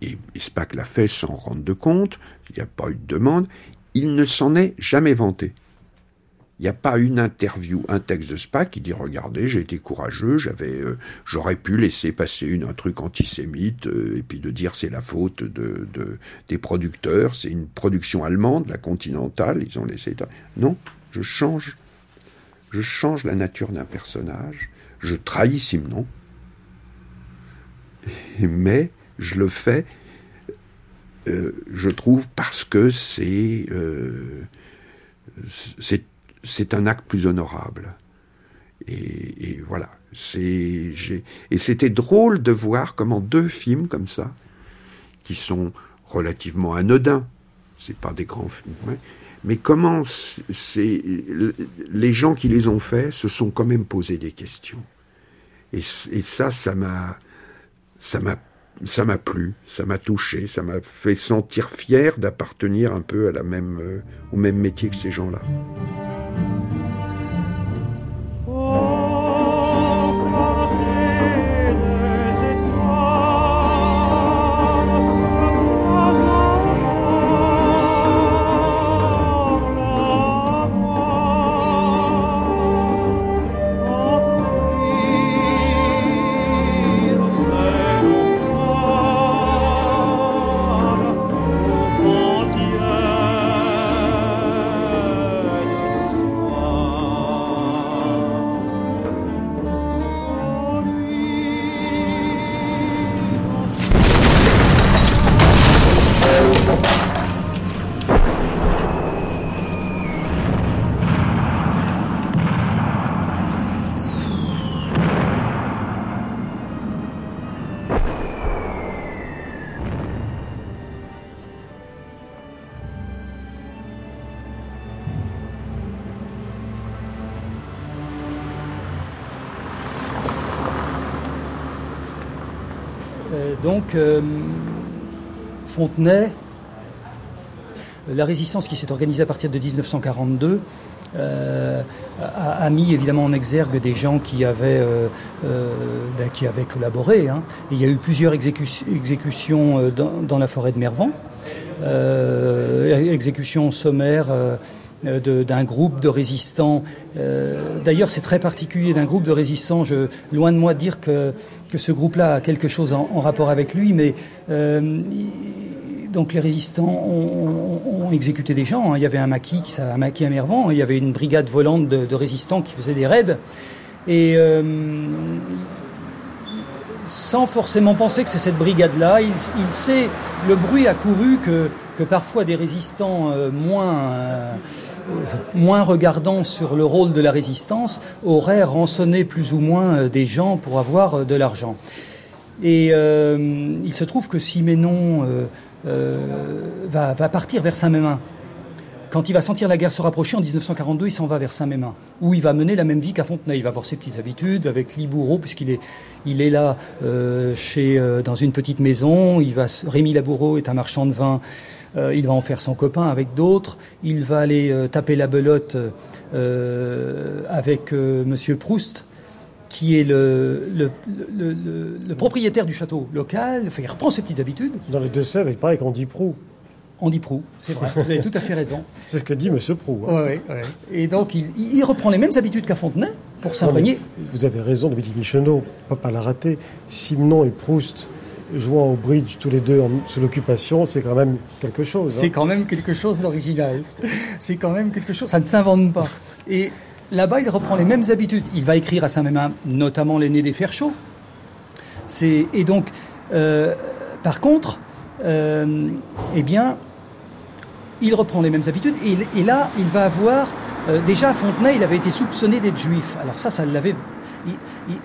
S25: Et, et SPAC l'a fait sans rendre de compte, il n'y a pas eu de demande, il ne s'en est jamais vanté. Il n'y a pas une interview, un texte de SPAC qui dit regardez, j'ai été courageux, j'avais, euh, j'aurais pu laisser passer une, un truc antisémite euh, et puis de dire c'est la faute de des producteurs, c'est une production allemande, la Continentale, ils ont laissé. Non, je change, je change la nature d'un personnage, je trahis Simon, mais je le fais, euh, je trouve, parce que c'est euh, un acte plus honorable. Et, et voilà. Et c'était drôle de voir comment deux films comme ça, qui sont relativement anodins, c'est pas des grands films, ouais, mais comment c'est, les gens qui les ont faits se sont quand même posé des questions. Et ça, ça m'a, ça m'a, ça m'a plu, ça m'a touché, ça m'a fait sentir fier d'appartenir un peu à la même, euh, au même métier que ces gens-là.
S5: Donc, euh, Fontenay, la résistance qui s'est organisée à partir de 1942, euh, a, mis évidemment en exergue des gens qui avaient, euh, ben, qui avaient collaboré. Hein. il y a eu plusieurs exécu exécutions dans, dans, la forêt de Mervan, exécutions sommaires d'un groupe de résistants. Euh, D'ailleurs, c'est très particulier d'un groupe de résistants. Je, loin de moi de dire que, que ce groupe-là a quelque chose en, rapport avec lui, mais euh, donc les résistants ont, exécuté des gens. Hein. Il y avait un maquis, un maquis à Mervan. Il y avait une brigade volante de, résistants qui faisait des raids. Et euh, sans forcément penser que c'est cette brigade-là, il, sait, le bruit a couru que, que parfois des résistants euh, moins, euh, moins regardants sur le rôle de la résistance auraient rançonné plus ou moins des gens pour avoir de l'argent. Et euh, il se trouve que Siménon va, va, partir vers Saint-Mémin. Quand il va sentir la guerre se rapprocher en 1942, il s'en va vers Saint-Mémin, où il va mener la même vie qu'à Fontenay. Il va avoir ses petites habitudes avec Libourreau, puisqu'il est, il est là euh, chez, euh, dans une petite maison. Il va, Rémi Laboureau est un marchand de vin. Euh, il va en faire son copain avec d'autres. Il va aller euh, taper la belote euh, avec Monsieur Proust, qui est le, le, le, le, propriétaire du château local. Enfin, il reprend ses petites habitudes.
S4: Dans les deux sèvres, il paraît qu'on dit Prou.
S5: On dit Prou, c'est vrai, vous avez tout à fait raison.
S4: C'est ce que dit M. Prou.
S5: Hein. Ouais, ouais. Et donc, il, il, reprend les mêmes habitudes qu'à Fontenay pour s'imprégner.
S4: Vous avez raison, David Michonneau, pas pas la rater. Simon et Proust jouant au bridge tous les deux en, sous l'occupation, c'est quand même quelque chose.
S5: Hein. C'est quand même quelque chose d'original. c'est quand même quelque chose, ça ne s'invente pas. Et là-bas, il reprend les mêmes habitudes. Il va écrire à Saint-Mémin, notamment l'aîné des fers chauds. Et donc, euh, par contre, euh, eh bien, il reprend les mêmes habitudes et, et là, il va avoir... Euh, déjà, à Fontenay, il avait été soupçonné d'être juif. Alors ça, ça l'avait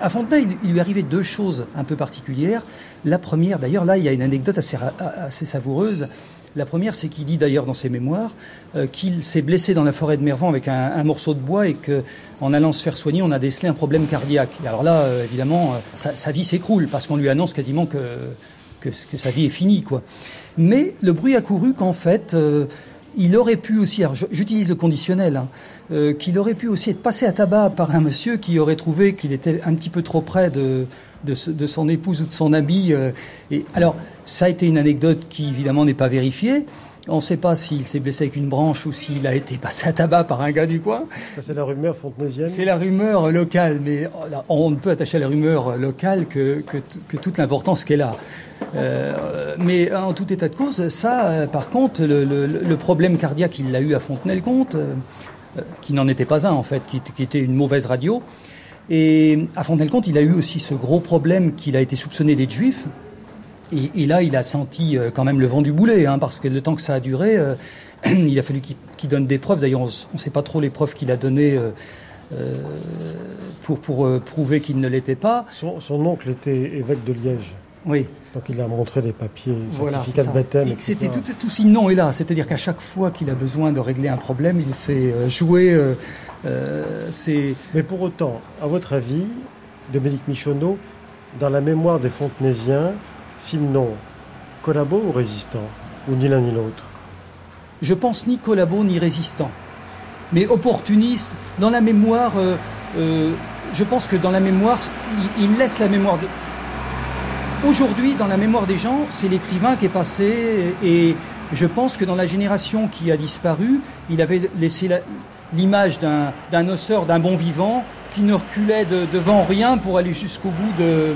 S5: à Fontenay, il, lui arrivait deux choses un peu particulières. La première, d'ailleurs, là, il y a une anecdote assez, savoureuse. La première, c'est qu'il dit d'ailleurs dans ses mémoires euh, qu'il s'est blessé dans la forêt de Mervan avec un, morceau de bois et qu'en allant se faire soigner, on a décelé un problème cardiaque. Et alors là, euh, évidemment, sa, vie s'écroule parce qu'on lui annonce quasiment que, que, sa vie est finie. Mais le bruit a couru qu'en fait, il aurait pu aussi, j'utilise le conditionnel, hein, euh, qu'il aurait pu aussi être passé à tabac par un monsieur qui aurait trouvé qu'il était un petit peu trop près de, de, son épouse ou de son ami. Euh, et, alors, ça a été une anecdote qui évidemment n'est pas vérifiée. On ne sait pas s'il s'est blessé avec une branche ou s'il a été passé à tabac par un gars du coin.
S4: Ça, c'est la rumeur fontenaisienne
S5: C'est la rumeur locale, mais oh on ne peut attacher à la rumeur locale que, que, toute l'importance qu'elle a. Euh, mais en tout état de cause, ça, euh, par contre, le, problème cardiaque, il l'a eu à Fontenay-le-Comte, euh, qui n'en était pas un en fait, qui, était une mauvaise radio. Et à Fontenay-le-Comte, il a eu aussi ce gros problème qu'il a été soupçonné d'être juif. Et, là, il a senti euh, quand même le vent du boulet, hein, parce que le temps que ça a duré, euh, il a fallu qu'il donne des preuves. D'ailleurs, on ne sait pas trop les preuves qu'il a données euh, pour prouver qu'il ne l'était pas.
S4: Son, oncle était évêque de Liège.
S5: Oui.
S4: Donc il a montré les papiers, certificat de baptême.
S5: C'était tout, tout signe est là. C'est-à-dire qu'à chaque fois qu'il a besoin de régler un problème, il fait jouer euh,
S4: Mais pour autant, à votre avis, Dominique Michonneau, dans la mémoire des Fontenaisiens, Simon, collabo ou résistant? Ou ni l'un ni l'autre?
S5: Je pense ni collabo ni résistant. Mais opportuniste, dans la mémoire, euh, euh, je pense que dans la mémoire, il, laisse la mémoire de... Aujourd'hui, dans la mémoire des gens, c'est l'écrivain qui est passé et je pense que dans la génération qui a disparu, il avait laissé l'image d'un osseur, d'un bon vivant qui ne reculait devant rien pour aller jusqu'au bout de,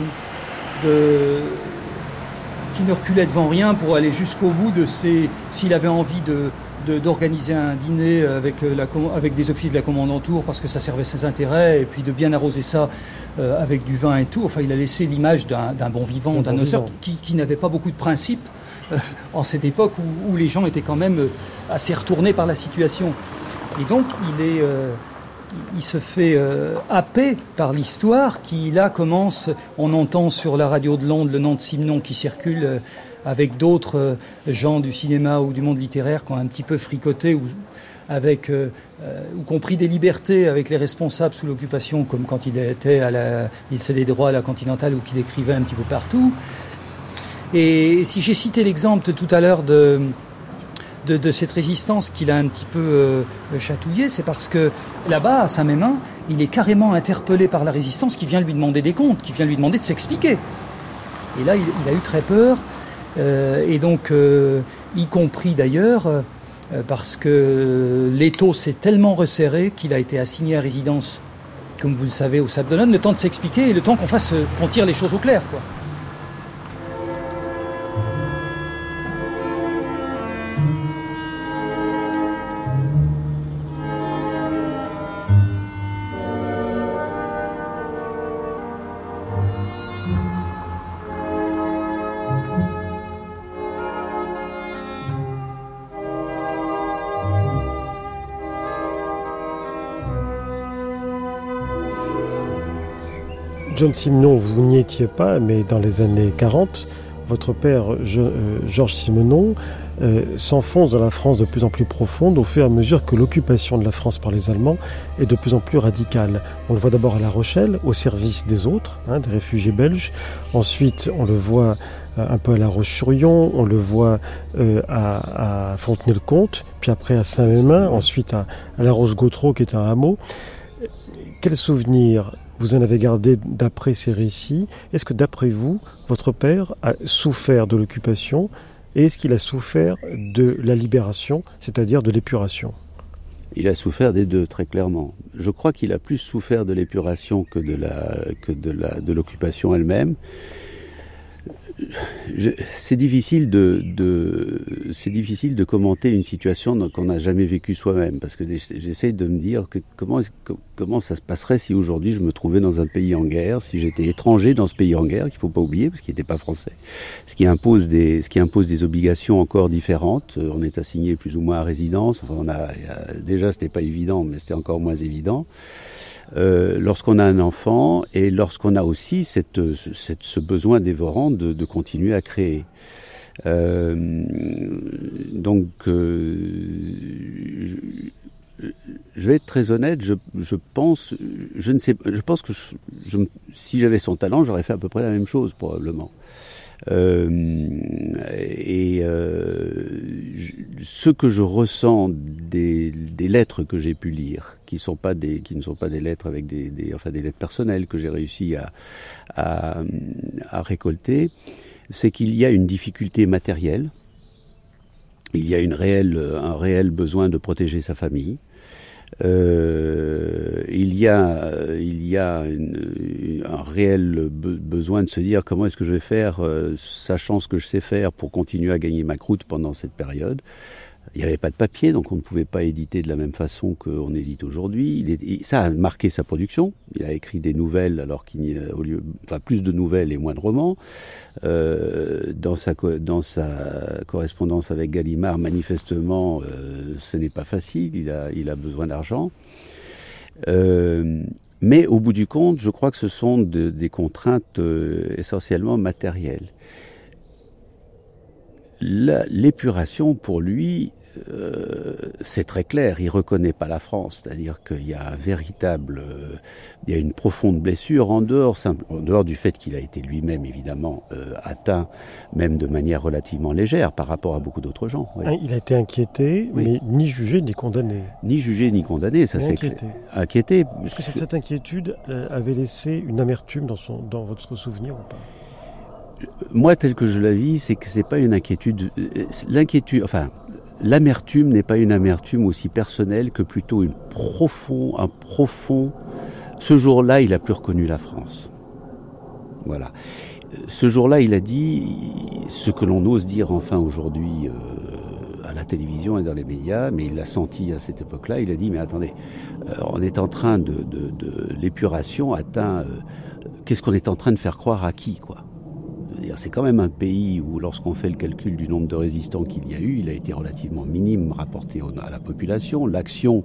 S5: qui ne reculait devant rien pour aller jusqu'au bout de ses. S'il avait envie de, d'organiser un dîner avec, avec des officiers de la commandanture parce que ça servait ses intérêts et puis de bien arroser ça euh, avec du vin et tout. Enfin, il a laissé l'image d'un bon vivant, d'un osseur qui, qui n'avait pas beaucoup de principes euh, en cette époque où, où, les gens étaient quand même assez retournés par la situation. Et donc, il est il se fait euh, happer par l'histoire qui là commence, on entend sur la radio de Londres le nom de Simon qui circule euh, avec d'autres euh, gens du cinéma ou du monde littéraire qui ont un petit peu fricoté ou avec ou compris des libertés avec les responsables sous l'occupation comme quand il était à la il des droits à la Continentale ou qu'il écrivait un petit peu partout. Et si j'ai cité l'exemple tout à l'heure de de, cette résistance qu'il a un petit peu euh, chatouillé, c'est parce que là-bas, à Saint-Mémin, il est carrément interpellé par la résistance qui vient lui demander des comptes, qui vient lui demander de s'expliquer. Et là, il, a eu très peur, euh, et donc, euh, y compris d'ailleurs, parce que l'étau s'est tellement resserré qu'il a été assigné à résidence, comme vous le savez, au Sable le temps de s'expliquer et le temps qu'on fasse, qu'on tire les choses au clair, quoi.
S4: John Simenon, vous n'y étiez pas, mais dans les années 40, votre père, euh, Georges Simenon, euh, s'enfonce dans la France de plus en plus profonde au fur et à mesure que l'occupation de la France par les Allemands est de plus en plus radicale. On le voit d'abord à La Rochelle, au service des autres, hein, des réfugiés belges. Ensuite, on le voit euh, un peu à La Roche-sur-Yon, on le voit à, Fontenay-le-Comte, puis après à Saint-Mémin, ensuite à, à La Roche-Gautreau, qui est un hameau. Quel souvenir vous en avez gardé d'après ces récits. Est-ce que d'après vous, votre père a souffert de l'occupation et est-ce qu'il a souffert de la libération, c'est-à-dire de l'épuration?
S26: Il a souffert des deux, très clairement. Je crois qu'il a plus souffert de l'épuration que de l'occupation elle-même. C'est difficile de, de c'est difficile de commenter une situation qu'on n'a jamais vécue soi-même parce que j'essaie de me dire que comment comment ça se passerait si aujourd'hui je me trouvais dans un pays en guerre, si j'étais étranger dans ce pays en guerre qu'il faut pas oublier parce qu'il n'était pas français, ce qui impose des ce qui impose des obligations encore différentes. On est assigné plus ou moins à résidence. Enfin, on a déjà c'était pas évident, mais c'était encore moins évident. Euh, lorsqu'on a un enfant et lorsqu'on a aussi cette, ce besoin dévorant de, de continuer à créer. Euh, donc, euh, je, je, vais être très honnête. Je, je, pense, je ne sais, je pense que je, si j'avais son talent, j'aurais fait à peu près la même chose probablement. Euh, et euh, ce que je ressens des, des lettres que j'ai pu lire, qui sont pas des, qui ne sont pas des lettres avec des, des enfin des lettres personnelles que j'ai réussi à, à, à récolter, c'est qu'il y a une difficulté matérielle, il y a une réelle, un réel besoin de protéger sa famille. Euh, il y a, il y a une, un réel be besoin de se dire comment est-ce que je vais faire, euh, sachant ce que je sais faire pour continuer à gagner ma croûte pendant cette période. Il n'y avait pas de papier, donc on ne pouvait pas éditer de la même façon qu'on édite aujourd'hui. Ça a marqué sa production. Il a écrit des nouvelles, alors qu'il y a au lieu, enfin plus de nouvelles et moins de romans. Euh, dans sa dans sa correspondance avec Gallimard, manifestement, euh, ce n'est pas facile. Il a il a besoin d'argent. Euh, mais au bout du compte, je crois que ce sont de, des contraintes euh, essentiellement matérielles. L'épuration, pour lui, euh, c'est très clair, il reconnaît pas la France, c'est-à-dire qu'il y a un véritable, euh, il y a une profonde blessure en dehors, simple, en dehors du fait qu'il a été lui-même évidemment euh, atteint, même de manière relativement légère par rapport à beaucoup d'autres gens.
S4: Oui. Il a été inquiété, oui. mais ni jugé ni condamné.
S26: Ni jugé ni condamné, ça c'est
S4: inquiété.
S26: inquiété.
S4: Est-ce que cette inquiétude avait laissé une amertume dans, son, dans votre souvenir ou pas?
S26: Moi, tel que je la vis, c'est que c'est pas une inquiétude. L'inquiétude, enfin, l'amertume n'est pas une amertume aussi personnelle que plutôt une profond, un profond. Ce jour-là, il a plus reconnu la France. Voilà. Ce jour-là, il a dit ce que l'on ose dire enfin aujourd'hui euh, à la télévision et dans les médias, mais il l'a senti à cette époque-là. Il a dit mais attendez, euh, on est en train de, de, l'épuration atteint. Euh, Qu'est-ce qu'on est en train de faire croire à qui, quoi? C'est quand même un pays où, lorsqu'on fait le calcul du nombre de résistants qu'il y a eu, il a été relativement minime rapporté à la population. L'action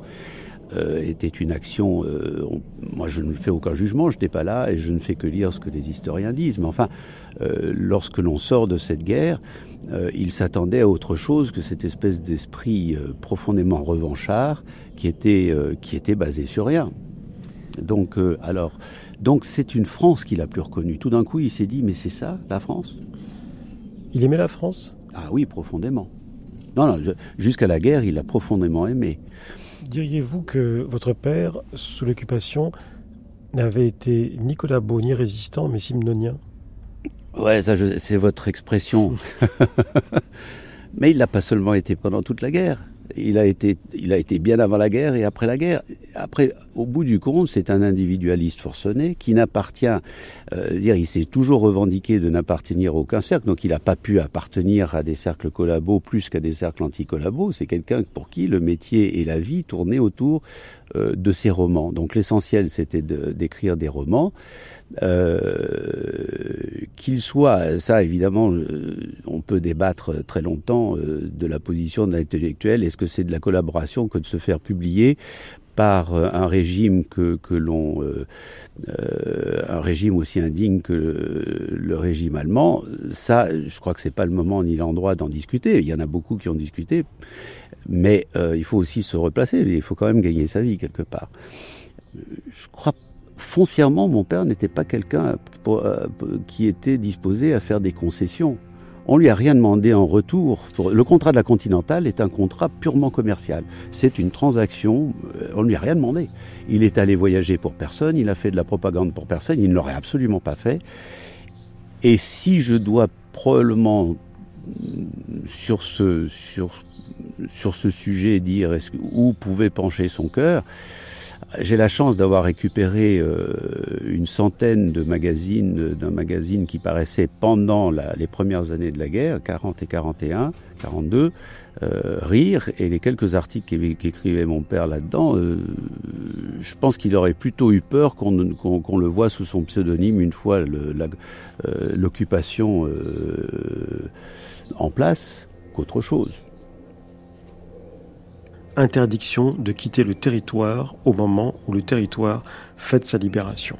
S26: euh, était une action. Euh, moi, je ne fais aucun jugement, je n'étais pas là et je ne fais que lire ce que les historiens disent. Mais enfin, euh, lorsque l'on sort de cette guerre, il s'attendait à autre chose que cette espèce d'esprit profondément revanchard qui était, qui était basé sur rien. Donc, alors. Donc c'est une France qu'il a plus reconnue. Tout d'un coup, il s'est dit, mais c'est ça, la France?
S4: Il aimait la France?
S26: Ah oui, profondément. Non, non, jusqu'à la guerre, il l'a profondément aimé.
S4: Diriez-vous que votre père, sous l'occupation, n'avait été ni collabo ni résistant, mais simnonien?
S26: Ouais, ça, c'est votre expression. mais il n'a pas seulement été pendant toute la guerre il a été, il a été bien avant la guerre et après la guerre. Après, au bout du compte, c'est un individualiste forcené qui n'appartient, euh, dire, il s'est toujours revendiqué de n'appartenir à aucun cercle, donc il n'a pas pu appartenir à des cercles collabos plus qu'à des cercles anti-collabos. C'est quelqu'un pour qui le métier et la vie tournaient autour euh, de ses romans. Donc l'essentiel, c'était d'écrire de, des romans. Euh, qu'il soit, ça évidemment, euh, on peut débattre très longtemps euh, de la position de l'intellectuel. Que c'est de la collaboration que de se faire publier par un régime que, que l'on euh, euh, un régime aussi indigne que le, régime allemand. Ça je crois que c'est pas le moment ni l'endroit d'en discuter. Il y en a beaucoup qui ont discuté. Mais euh, il faut aussi se replacer. Il faut quand même gagner sa vie quelque part. Je crois foncièrement, mon père n'était pas quelqu'un qui était disposé à faire des concessions. On lui a rien demandé en retour. Le contrat de la Continentale est un contrat purement commercial. C'est une transaction. On lui a rien demandé. Il est allé voyager pour personne. Il a fait de la propagande pour personne. Il ne l'aurait absolument pas fait. Et si je dois probablement sur ce sur sur ce sujet dire où pouvait pencher son cœur, J'ai la chance d'avoir récupéré euh, une centaine de magazines, d'un magazine qui paraissait pendant les premières années de la guerre, 40 et 41, 42, euh, Rire, et les quelques articles qu'écrivait mon père là-dedans, euh, je pense qu'il aurait plutôt eu peur qu'on le voit sous son pseudonyme une fois l'occupation en place qu'autre chose
S4: interdiction de quitter le territoire au moment où le territoire fête sa libération.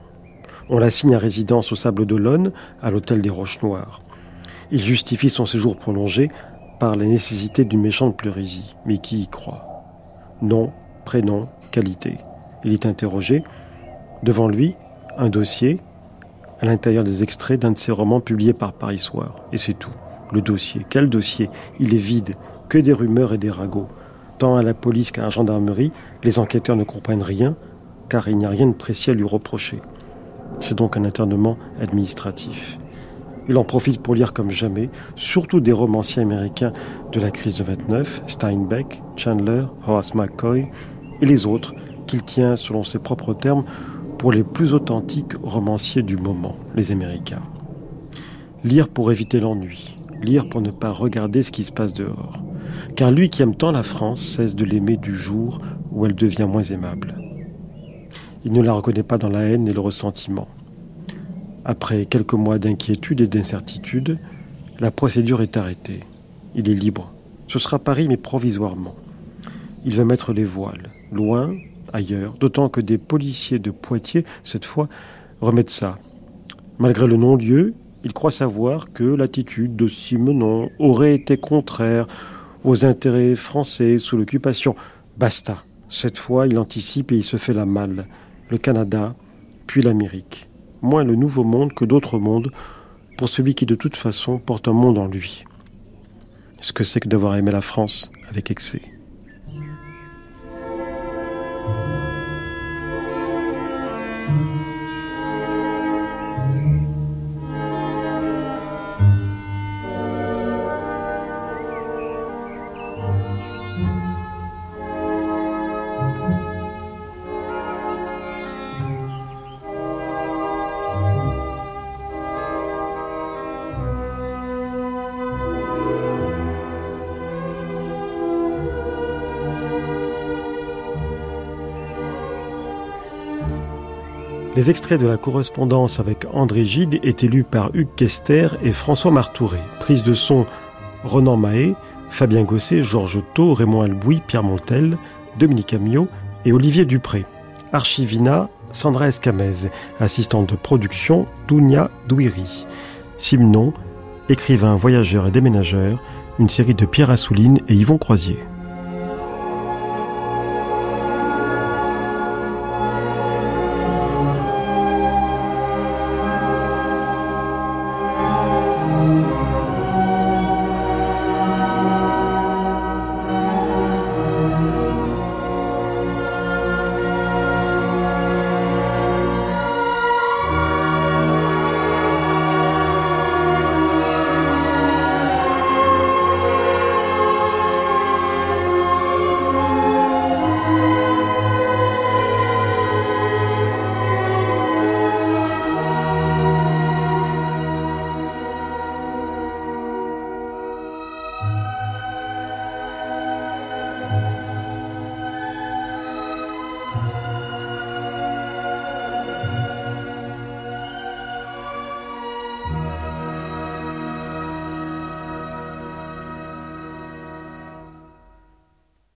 S4: On l'assigne à résidence au Sable d'Olonne, à l'hôtel des Roches Noires. Il justifie son séjour prolongé par la nécessité d'une méchante pleurésie. Mais qui y croit? Nom, prénom, qualité. Il est interrogé. Devant lui, un dossier, à l'intérieur des extraits d'un de ses romans publiés par Paris Soir. Et c'est tout. Le dossier. Quel dossier? Il est vide. Que des rumeurs et des ragots. Tant à la police qu'à la gendarmerie, les enquêteurs ne comprennent rien, car il n'y a rien de précis à lui reprocher. C'est donc un internement administratif. Il en profite pour lire comme jamais, surtout des romanciers américains de la crise de 29, Steinbeck, Chandler, Horace McCoy et les autres, qu'il tient, selon ses propres termes, pour les plus authentiques romanciers du moment, les Américains. Lire pour éviter l'ennui, lire pour ne pas regarder ce qui se passe dehors car lui qui aime tant la France cesse de l'aimer du jour où elle devient moins aimable. Il ne la reconnaît pas dans la haine et le ressentiment. Après quelques mois d'inquiétude et d'incertitude, la procédure est arrêtée. Il est libre. Ce sera Paris, mais provisoirement. Il veut mettre les voiles, loin, ailleurs, d'autant que des policiers de Poitiers, cette fois, remettent ça. Malgré le non-lieu, il croit savoir que l'attitude de Simenon aurait été contraire aux intérêts français sous l'occupation. Basta. Cette fois, il anticipe et il se fait la malle. Le Canada, puis l'Amérique. Moins le nouveau monde que d'autres mondes, pour celui qui de toute façon porte un monde en lui. Ce que c'est que d'avoir aimé la France avec excès. Les extraits de la correspondance avec André Gide étaient lus par Hugues Kester et François Martouré. Prise de son Renan Mahé, Fabien Gosset, Georges Thau, Raymond Albouy, Pierre Montel, Dominique Amiot et Olivier Dupré. Archivina, Sandra Escamez. Assistante de production, Dounia Douiri. Simon, écrivain, voyageur et déménageur. Une série de Pierre Assouline et Yvon Croisier.